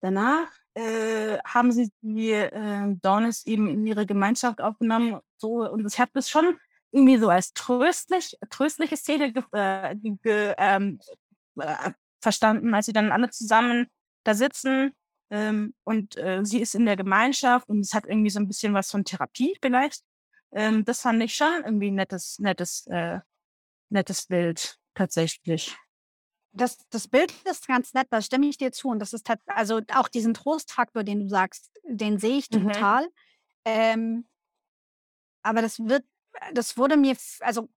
danach äh, haben sie die äh, Dawnes eben in ihre Gemeinschaft aufgenommen. So, und ich habe das schon irgendwie so als tröstlich, tröstliche Szene ge, äh, ge, ähm, äh, verstanden, als sie dann alle zusammen da sitzen ähm, und äh, sie ist in der Gemeinschaft und es hat irgendwie so ein bisschen was von Therapie vielleicht. Ähm, das fand ich schon irgendwie ein nettes, nettes, äh, nettes Bild tatsächlich. Das, das Bild ist ganz nett, da stimme ich dir zu. Und das ist also auch diesen Trostfaktor, den du sagst, den sehe ich Mhm. total. Ähm, aber das wird, das wurde mir, also,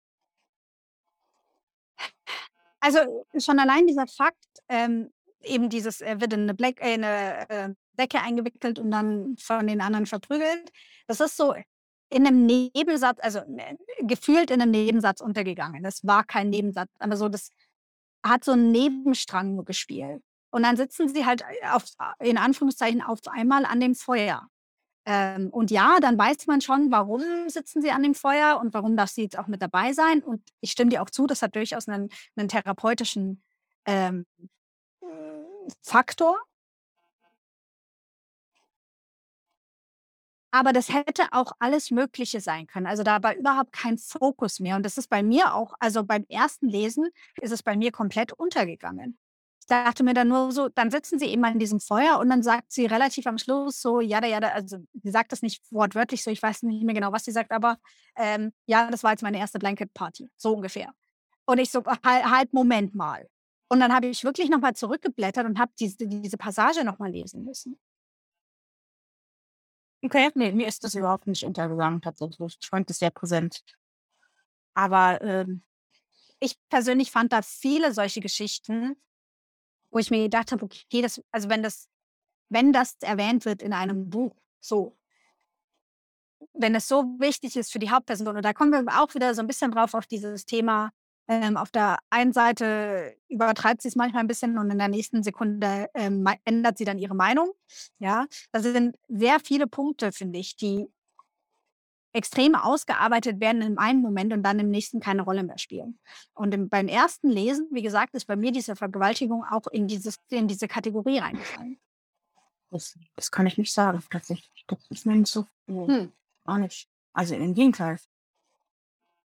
also schon allein dieser Fakt, ähm, eben dieses, er wird in eine, Black, äh, eine äh, Decke eingewickelt und dann von den anderen verprügelt, das ist so in einem Nebensatz, also äh, gefühlt in einem Nebensatz untergegangen. Das war kein Nebensatz, aber so das hat so einen Nebenstrang nur gespielt. Und dann sitzen sie halt auf, in Anführungszeichen auf einmal an dem Feuer. Ähm, und ja, dann weiß man schon, warum sitzen sie an dem Feuer und warum darf sie jetzt auch mit dabei sein. Und ich stimme dir auch zu, das hat durchaus einen, einen therapeutischen ähm, Faktor. Aber das hätte auch alles Mögliche sein können. Also da war überhaupt kein Fokus mehr. Und das ist bei mir auch, also beim ersten Lesen ist es bei mir komplett untergegangen. Ich dachte mir dann nur so, dann sitzen sie eben an diesem Feuer und dann sagt sie relativ am Schluss so, ja, ja, also sie sagt das nicht wortwörtlich so, ich weiß nicht mehr genau, was sie sagt, aber ähm, ja, das war jetzt meine erste Blanket Party, so ungefähr. Und ich so, halt, halt Moment mal. Und dann habe ich wirklich nochmal zurückgeblättert und habe diese, diese Passage nochmal lesen müssen. Okay, nee, mir ist das überhaupt nicht untergegangen tatsächlich. Ich fand das sehr präsent. Aber ähm, Ich persönlich fand da viele solche Geschichten, wo ich mir gedacht habe, okay, das, also wenn das, wenn das erwähnt wird in einem Buch, so, wenn es so wichtig ist für die Hauptperson, und da kommen wir auch wieder so ein bisschen drauf auf dieses Thema, ähm, auf der einen Seite übertreibt sie es manchmal ein bisschen und in der nächsten Sekunde ähm, ändert sie dann ihre Meinung. Ja, das sind sehr viele Punkte, finde ich, die extrem ausgearbeitet werden in einem Moment und dann im nächsten keine Rolle mehr spielen. Und im, beim ersten Lesen, wie gesagt, ist bei mir diese Vergewaltigung auch in, dieses, in diese Kategorie reingefallen. das, das kann ich nicht sagen, tatsächlich. Das ist mir nicht so. Hm. Auch nicht. Also im Gegenteil.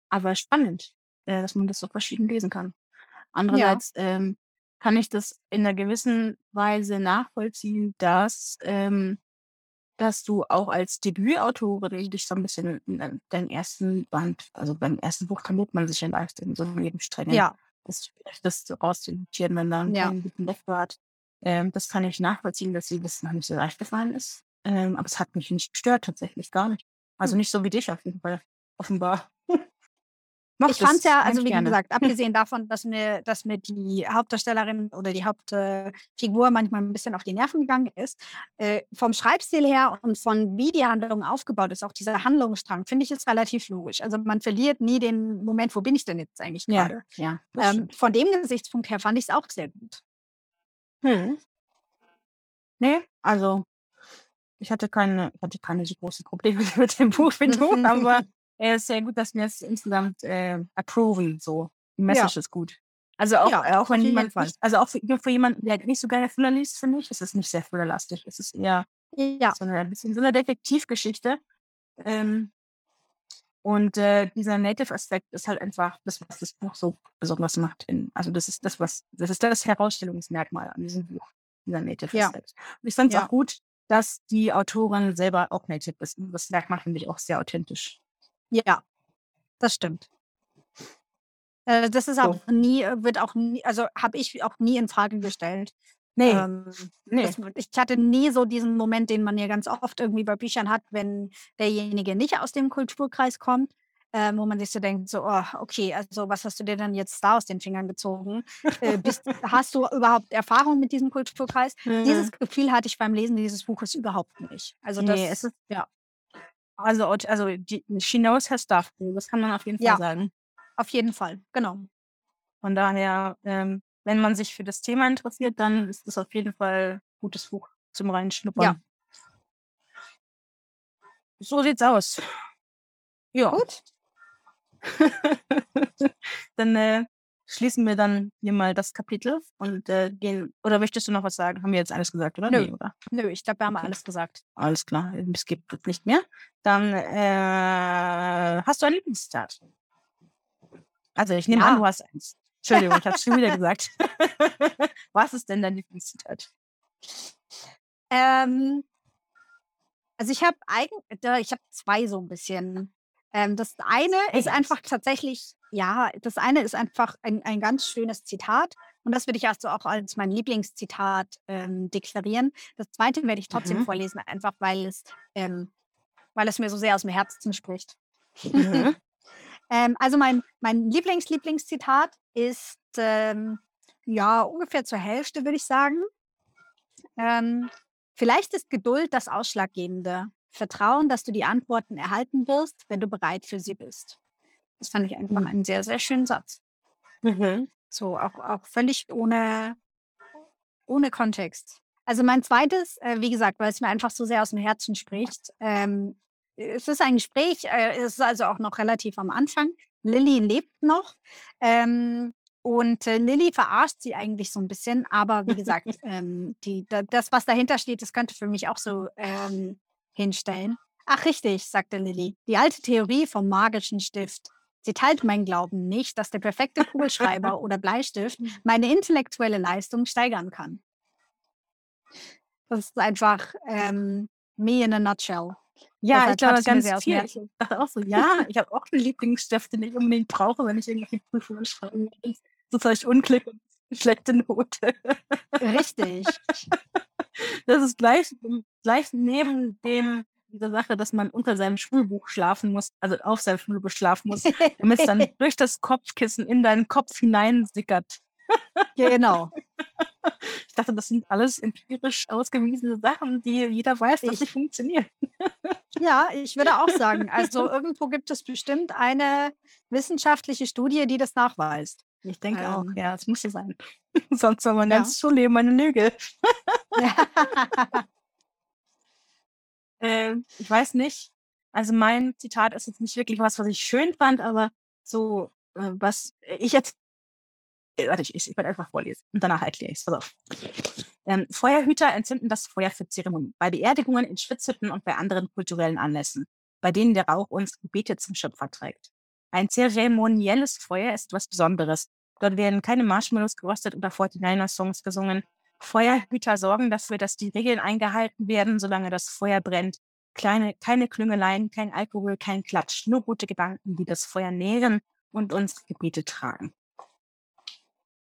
Aber spannend, äh, dass man das so verschieden lesen kann. Andererseits ähm, kann ich das in einer gewissen Weise nachvollziehen, dass, ähm, dass du auch als Debütautorin dich so ein bisschen in dein- deinen ersten Band, also beim ersten Buch verliert man sich ja leicht in so Nebensträngen. Ja, Das ist schwierig, das so rauszunotieren, wenn da Ja. keinen guten Lektor hat. Ähm, das kann ich nachvollziehen, dass sie das noch nicht so leicht gefallen ist. Ähm, aber es hat mich nicht gestört, tatsächlich gar nicht. Also Hm. nicht so wie dich auf jeden Fall, offenbar. Mach ich fand es ja, also wie gerne. gesagt, abgesehen davon, dass mir, dass mir die Hauptdarstellerin oder die Hauptfigur manchmal ein bisschen auf die Nerven gegangen ist, äh, vom Schreibstil her und von wie die Handlung aufgebaut ist, auch dieser Handlungsstrang, finde ich es relativ logisch. Also man verliert nie den Moment, wo bin ich denn jetzt eigentlich Ja, gerade? ja. das Ähm, von dem Gesichtspunkt her fand ich es auch sehr gut. Hm. Nee, also ich hatte keine, ich hatte keine so großen Probleme mit dem Buch wie du, aber es ist sehr gut, dass wir es insgesamt äh, approven. So, die Message ist gut. Also auch, Ja, äh, auch wenn jemand nicht, also auch für, für jemanden, der nicht so gerne Thriller liest, finde ich, ist es nicht sehr thrillerlastig. Es ist eher Ja, so eine, ein bisschen so eine Detektivgeschichte. Ähm, und äh, dieser Native-Aspekt ist halt einfach das, was das Buch so besonders macht. In, also das ist das, was, das ist das Herausstellungsmerkmal an diesem Buch, dieser Native-Aspekt. Und ich fand es Ja. auch gut, dass die Autorin selber auch Native ist. Und das Merkmal finde ich auch sehr authentisch. Ja, das stimmt. Äh, das ist So. auch nie, wird auch nie, also habe ich auch nie in Frage gestellt. Nee, Ähm, nee. das, ich hatte nie so diesen Moment, den man ja ganz oft irgendwie bei Büchern hat, wenn derjenige nicht aus dem Kulturkreis kommt, ähm, wo man sich so denkt, so, oh, okay, also was hast du dir denn jetzt da aus den Fingern gezogen? Äh, bist, hast du überhaupt Erfahrung mit diesem Kulturkreis? Dieses Gefühl hatte ich beim Lesen dieses Buches überhaupt nicht. Also das, Nee, es ist- ja, Also, also die, she knows her stuff. Das kann man auf jeden Fall Ja. sagen. auf jeden Fall, genau. Von daher, ähm, wenn man sich für das Thema interessiert, dann ist das auf jeden Fall ein gutes Buch zum Reinschnuppern. So sieht's aus. Ja. Gut. dann äh, schließen wir dann hier mal das Kapitel und äh, gehen. Oder möchtest du noch was sagen? Haben wir jetzt alles gesagt, oder? Nö. Nee, oder? Nö, ich glaube, wir haben Okay. alles gesagt. Alles klar, es gibt es nicht mehr. Dann äh, hast du ein Lieblingszitat. Also ich nehme Ja. an, du hast eins. Entschuldigung, ich habe es schon wieder gesagt. Was ist denn dein Lieblingszitat? Ähm, also ich habe eigentlich, ich habe zwei so ein bisschen. Ähm, das eine ist einfach tatsächlich, ja, das eine ist einfach ein, ein ganz schönes Zitat und das würde ich also auch als mein Lieblingszitat ähm, deklarieren. Das zweite werde ich trotzdem Mhm. vorlesen, einfach weil es, ähm, weil es mir so sehr aus dem Herzen spricht. Mhm. Ähm, also mein, mein Lieblings-Lieblingszitat ist ähm, ja ungefähr zur Hälfte, würde ich sagen. Ähm, vielleicht ist Geduld das Ausschlaggebende. Vertrauen, dass du die Antworten erhalten wirst, wenn du bereit für sie bist. Das fand ich einfach Mhm. einen sehr, sehr schönen Satz. Mhm. So, auch, auch völlig ohne, ohne Kontext. Also mein zweites, äh, wie gesagt, weil es mir einfach so sehr aus dem Herzen spricht. Ähm, es ist ein Gespräch, äh, es ist also auch noch relativ am Anfang. Lilly lebt noch. Ähm, und äh, Lilly verarscht sie eigentlich so ein bisschen, aber wie gesagt, ähm, die, da, das, was dahinter steht, das könnte für mich auch so ähm, hinstellen. Ach, richtig, sagte Lilly. Die alte Theorie vom magischen Stift. Sie teilt meinen Glauben nicht, dass der perfekte Kugelschreiber oder Bleistift meine intellektuelle Leistung steigern kann. Das ist einfach ähm, me in a nutshell. Ja, Deshalb ich glaube ganz viel. Ich dachte auch so, ja, ich habe auch einen Lieblingsstift, den ich unbedingt brauche, wenn ich irgendwelche Prüfungen schreiben will. So soll ich Unglück und schlechte Note. Richtig. Das ist gleich, gleich neben dem diese Sache, dass man unter seinem Schulbuch schlafen muss, also auf seinem Schulbuch schlafen muss, damit es dann durch das Kopfkissen in deinen Kopf hineinsickert. Genau. Ich dachte, das sind alles empirisch ausgewiesene Sachen, die jeder weiß, dass Ich- sie funktionieren. Ja, ich würde auch sagen, also irgendwo gibt es bestimmt eine wissenschaftliche Studie, die das nachweist. Ich denke auch, Ähm. ja, es muss so sein. Sonst soll mein Ja. ganzes Schulleben eine Lüge. Ähm, ich weiß nicht. Also mein Zitat ist jetzt nicht wirklich was, was ich schön fand, aber so, äh, was ich jetzt. Äh, Warte, ich, ich werde einfach vorlesen und danach erkläre ich es. Pass auf. Ähm, Feuerhüter entzünden das Feuer für Zeremonien, bei Beerdigungen, in Schwitzhütten und bei anderen kulturellen Anlässen, bei denen der Rauch uns Gebete zum Schöpfer trägt. Ein zeremonielles Feuer ist was Besonderes. Dort werden keine Marshmallows geröstet oder 49er-Songs gesungen. Feuerhüter sorgen dafür, dass die Regeln eingehalten werden, solange das Feuer brennt. Kleine, keine Klüngeleien, kein Alkohol, kein Klatsch, nur gute Gedanken, die das Feuer nähren und uns Gebete tragen.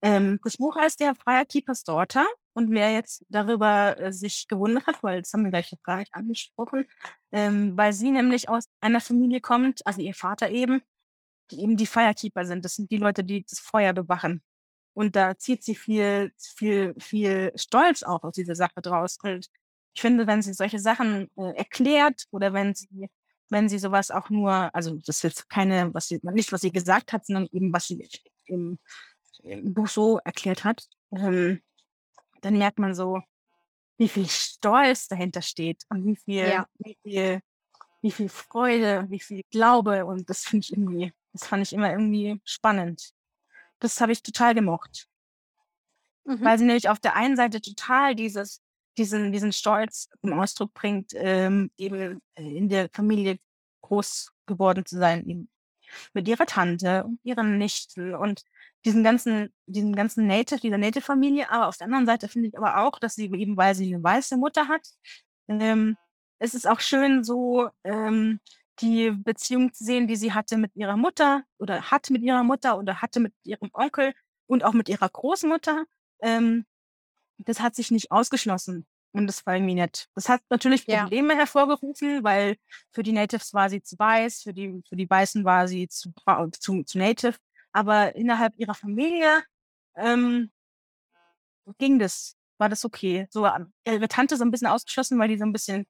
Ähm, das Buch heißt der Firekeeper's Daughter. Und wer jetzt darüber äh, sich gewundert hat, weil das haben wir gleich noch gar angesprochen, ähm, weil sie nämlich aus einer Familie kommt, also ihr Vater eben, die eben die Firekeeper sind. Das sind die Leute, die das Feuer bewachen. Und da zieht sie viel, viel, viel Stolz auch aus dieser Sache draus. Und ich finde, wenn sie solche Sachen äh, erklärt oder wenn sie, wenn sie sowas auch nur, also das ist jetzt keine, was sie, nicht was sie gesagt hat, sondern eben was sie im, im Buch so erklärt hat, ähm, dann merkt man so, wie viel Stolz dahinter steht und wie viel, Ja. wie viel, wie viel Freude, wie viel Glaube und das finde ich irgendwie, das fand ich immer irgendwie spannend. Das habe ich total gemocht Mhm. weil sie nämlich auf der einen Seite total dieses, diesen, diesen Stolz zum Ausdruck bringt, ähm, eben äh, in der Familie groß geworden zu sein, mit ihrer Tante und ihren Nichten und diesen ganzen, diesen ganzen Native, dieser Native-Familie. Aber auf der anderen Seite finde ich aber auch, dass sie eben, weil sie eine weiße Mutter hat, ähm, es ist auch schön, so ähm, die Beziehung zu sehen, die sie hatte mit ihrer Mutter oder hat mit ihrer Mutter oder hatte mit ihrem Onkel und auch mit ihrer Großmutter ähm, das hat sich nicht ausgeschlossen. Und das war irgendwie nett. Das hat natürlich Ja. Probleme hervorgerufen, weil für die Natives war sie zu weiß, für die, für die Weißen war sie zu, zu, zu Native. Aber innerhalb ihrer Familie ähm, ging das, war das okay. So ähm, ihre Tante so ein bisschen ausgeschlossen, weil die so ein bisschen,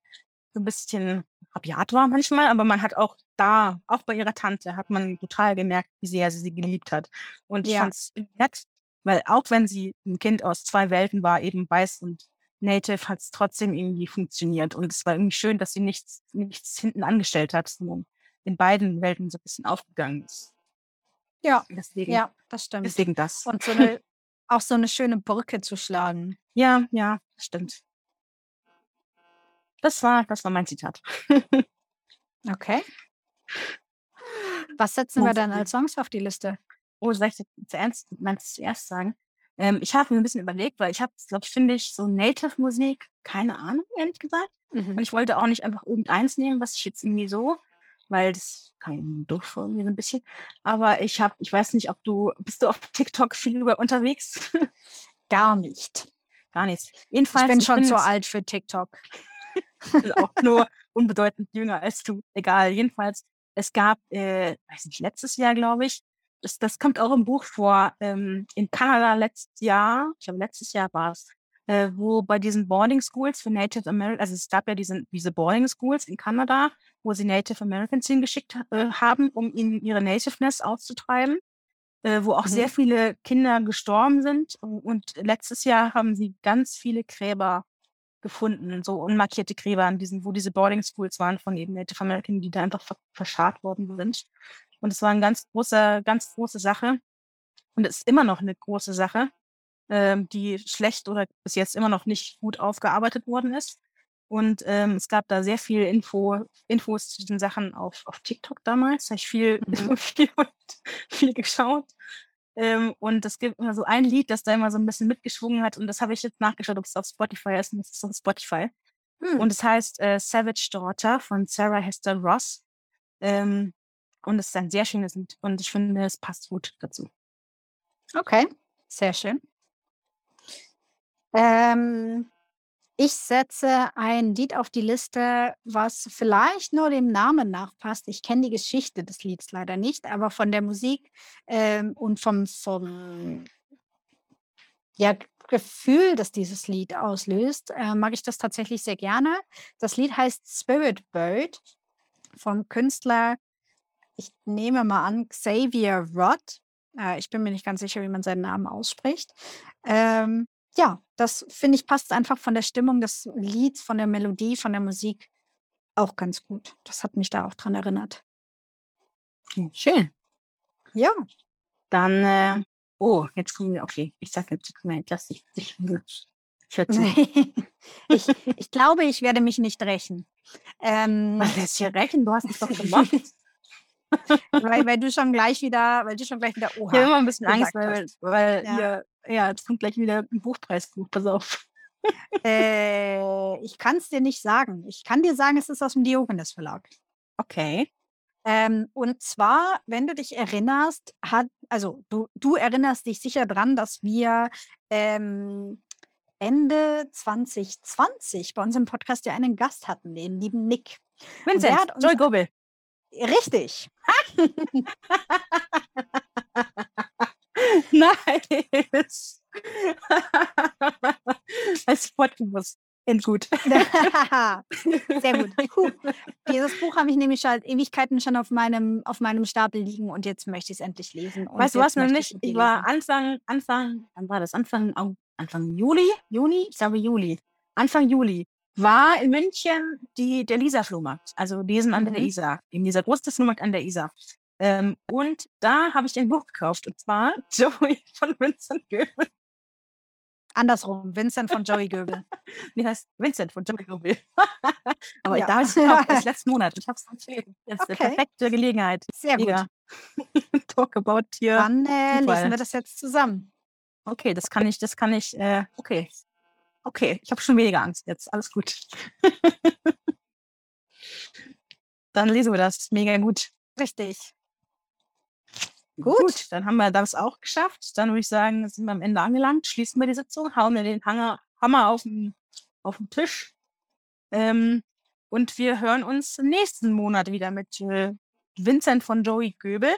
so ein bisschen rabiat war manchmal, aber man hat auch da, auch bei ihrer Tante, hat man total gemerkt, wie sehr sie sie geliebt hat. Und ich Ja. fand's nett, weil auch wenn sie ein Kind aus zwei Welten war, eben weiß und Native, hat es trotzdem irgendwie funktioniert. Und es war irgendwie schön, dass sie nichts, nichts hinten angestellt hat, sondern in beiden Welten so ein bisschen aufgegangen ist. Ja, Deswegen, ja, das stimmt. deswegen das. Und so eine, auch so eine schöne Brücke zu schlagen. Ja, ja, das stimmt. Das war, das war mein Zitat. Okay. Was setzen wir dann als Songs auf die Liste? Oh, soll ich das zuerst, meinst du zuerst sagen? Ähm, ich habe mir ein bisschen überlegt, weil ich habe, glaube ich, finde ich, so Native-Musik, keine Ahnung, ehrlich gesagt. Und ich wollte auch nicht einfach irgendeins nehmen, was ich jetzt irgendwie so, weil das kann ich doof vor mir so ein bisschen. Aber ich habe, ich weiß nicht, ob du, bist du auf TikTok viel über unterwegs? Gar nicht. Gar nichts. Ich Jedenfalls, bin schon zu alt für TikTok. Auch nur unbedeutend jünger als du. Egal. Jedenfalls, es gab, äh, weiß nicht, letztes Jahr, glaube ich, das, das kommt auch im Buch vor, ähm, in Kanada letztes Jahr, ich glaube letztes Jahr war es, äh, wo bei diesen Boarding Schools für Native Americans, also es gab ja diese, diese Boarding Schools in Kanada, wo sie Native Americans hingeschickt äh, haben, um ihnen ihre Nativeness auszutreiben, äh, wo auch Mhm. sehr viele Kinder gestorben sind. Und letztes Jahr haben sie ganz viele Gräber gefunden, so unmarkierte Gräber an diesen, wo diese Boarding Schools waren von eben Native American, die da einfach ver verscharrt worden sind. Und es war eine ganz große, ganz große Sache. Und es ist immer noch eine große Sache, ähm, die schlecht oder bis jetzt immer noch nicht gut aufgearbeitet worden ist. Und ähm, es gab da sehr viel Info, Infos zu diesen Sachen auf, auf TikTok damals. Da habe ich viel, Mhm. viel, viel geschaut. Ähm, und es gibt immer so ein Lied, das da immer so ein bisschen mitgeschwungen hat. Und das habe ich jetzt nachgeschaut, ob es auf Spotify ist. Und es ist auf Spotify. Hm. Und es heißt äh, Savage Daughter von Sarah Hester Ross. Ähm, und es ist ein sehr schönes Lied. Und ich finde, es passt gut dazu. Okay, sehr schön. Ähm, Ich setze ein Lied auf die Liste, was vielleicht nur dem Namen nachpasst. Ich kenne die Geschichte des Lieds leider nicht, aber von der Musik ähm, und vom, vom ja, Gefühl, das dieses Lied auslöst, äh, mag ich das tatsächlich sehr gerne. Das Lied heißt Spirit Bird vom Künstler, ich nehme mal an, Xavier Rudd. Äh, ich bin mir nicht ganz sicher, wie man seinen Namen ausspricht. Ähm, ja, das finde ich passt einfach von der Stimmung des Lieds, von der Melodie, von der Musik auch ganz gut. Das hat mich da auch dran erinnert. Hm, schön. Ja. Dann, äh, oh, jetzt kommen wir, okay, ich sage jetzt, nein, lass dich. Ich, ich, ich, ich glaube, ich werde mich nicht rächen. Ähm, Was lässt hier rächen? Du hast es doch gemacht. weil, weil du schon gleich wieder, weil du schon gleich wieder Oha. Ich habe immer ein bisschen Angst, weil, weil ja. Ihr, ja, jetzt kommt gleich wieder ein Buchpreisbuch, pass auf. Äh, ich kann es dir nicht sagen. Ich kann dir sagen, es ist aus dem Diogenes Verlag. Okay. Ähm, und zwar, wenn du dich erinnerst, hat, also du, du erinnerst dich sicher dran, dass wir ähm, Ende 2020 bei unserem Podcast ja einen Gast hatten, den lieben Nick. Vincent, Joy Gobel. Richtig. nice. Als Sportbus. Gut. Sehr gut. Puh. Dieses Buch habe ich nämlich schon Ewigkeiten schon auf meinem, auf meinem Stapel liegen und jetzt möchte ich es endlich lesen. Und weißt du was, nämlich? Ich war Anfang, Anfang, wann war das? Anfang, Anfang Juli? Juni? Ich glaube Juli. Anfang Juli war in München die, der Lisa-Flohmarkt, also diesen an der mhm. Isar, in dieser großen Flohmarkt an der Isar. Ähm, und da habe ich ein Buch gekauft, und zwar Joey von Vincent Göbel. Andersrum, Vincent von Joey Göbel. nee, heißt Vincent von Joey Göbel. Aber ja. da habe ich gekauft, das letzten Monat. Ich habe es empfehlen. Das ist okay. eine perfekte Gelegenheit. Sehr gut. Talk about hier. Dann äh, lesen wir das jetzt zusammen. Okay, das kann ich, das kann ich, äh, okay, Okay, ich habe schon weniger Angst jetzt. Alles gut. dann lesen wir das. Mega gut. Richtig. Gut. gut. dann haben wir das auch geschafft. Dann würde ich sagen, sind wir am Ende angelangt. Schließen wir die Sitzung, hauen wir den Hanger, Hammer auf den, auf den Tisch. Ähm, und wir hören uns nächsten Monat wieder mit äh, Vincent von Joey Göbel.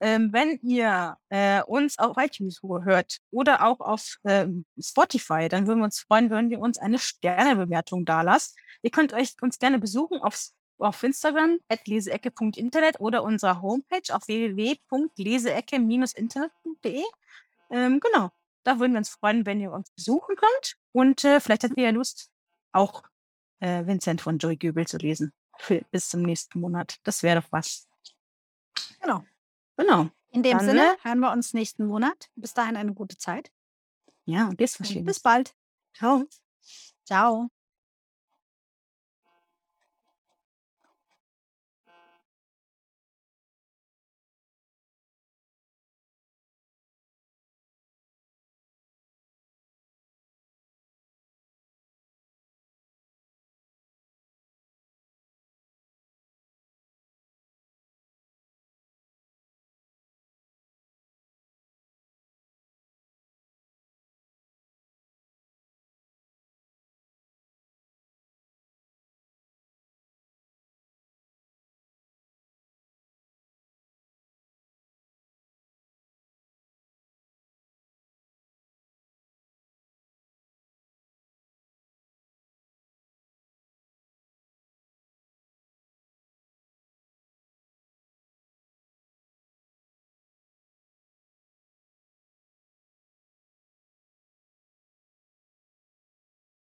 Ähm, wenn ihr äh, uns auf iTunes hört oder auch auf ähm, Spotify, dann würden wir uns freuen, wenn ihr uns eine Sternebewertung da lasst. Ihr könnt euch uns gerne besuchen auf, auf Instagram, at leseecke.internet oder unserer Homepage auf www.leseecke-internet.de. Ähm, genau, da würden wir uns freuen, wenn ihr uns besuchen könnt. Und äh, vielleicht habt ihr ja Lust, auch äh, Vincent von Joy Göbel zu lesen. Für, bis zum nächsten Monat. Das wäre doch was. Genau. Genau. In dem Dann, Sinne ne? hören wir uns nächsten Monat. Bis dahin eine gute Zeit. Ja, und bis, bis bald. Ciao. Ciao.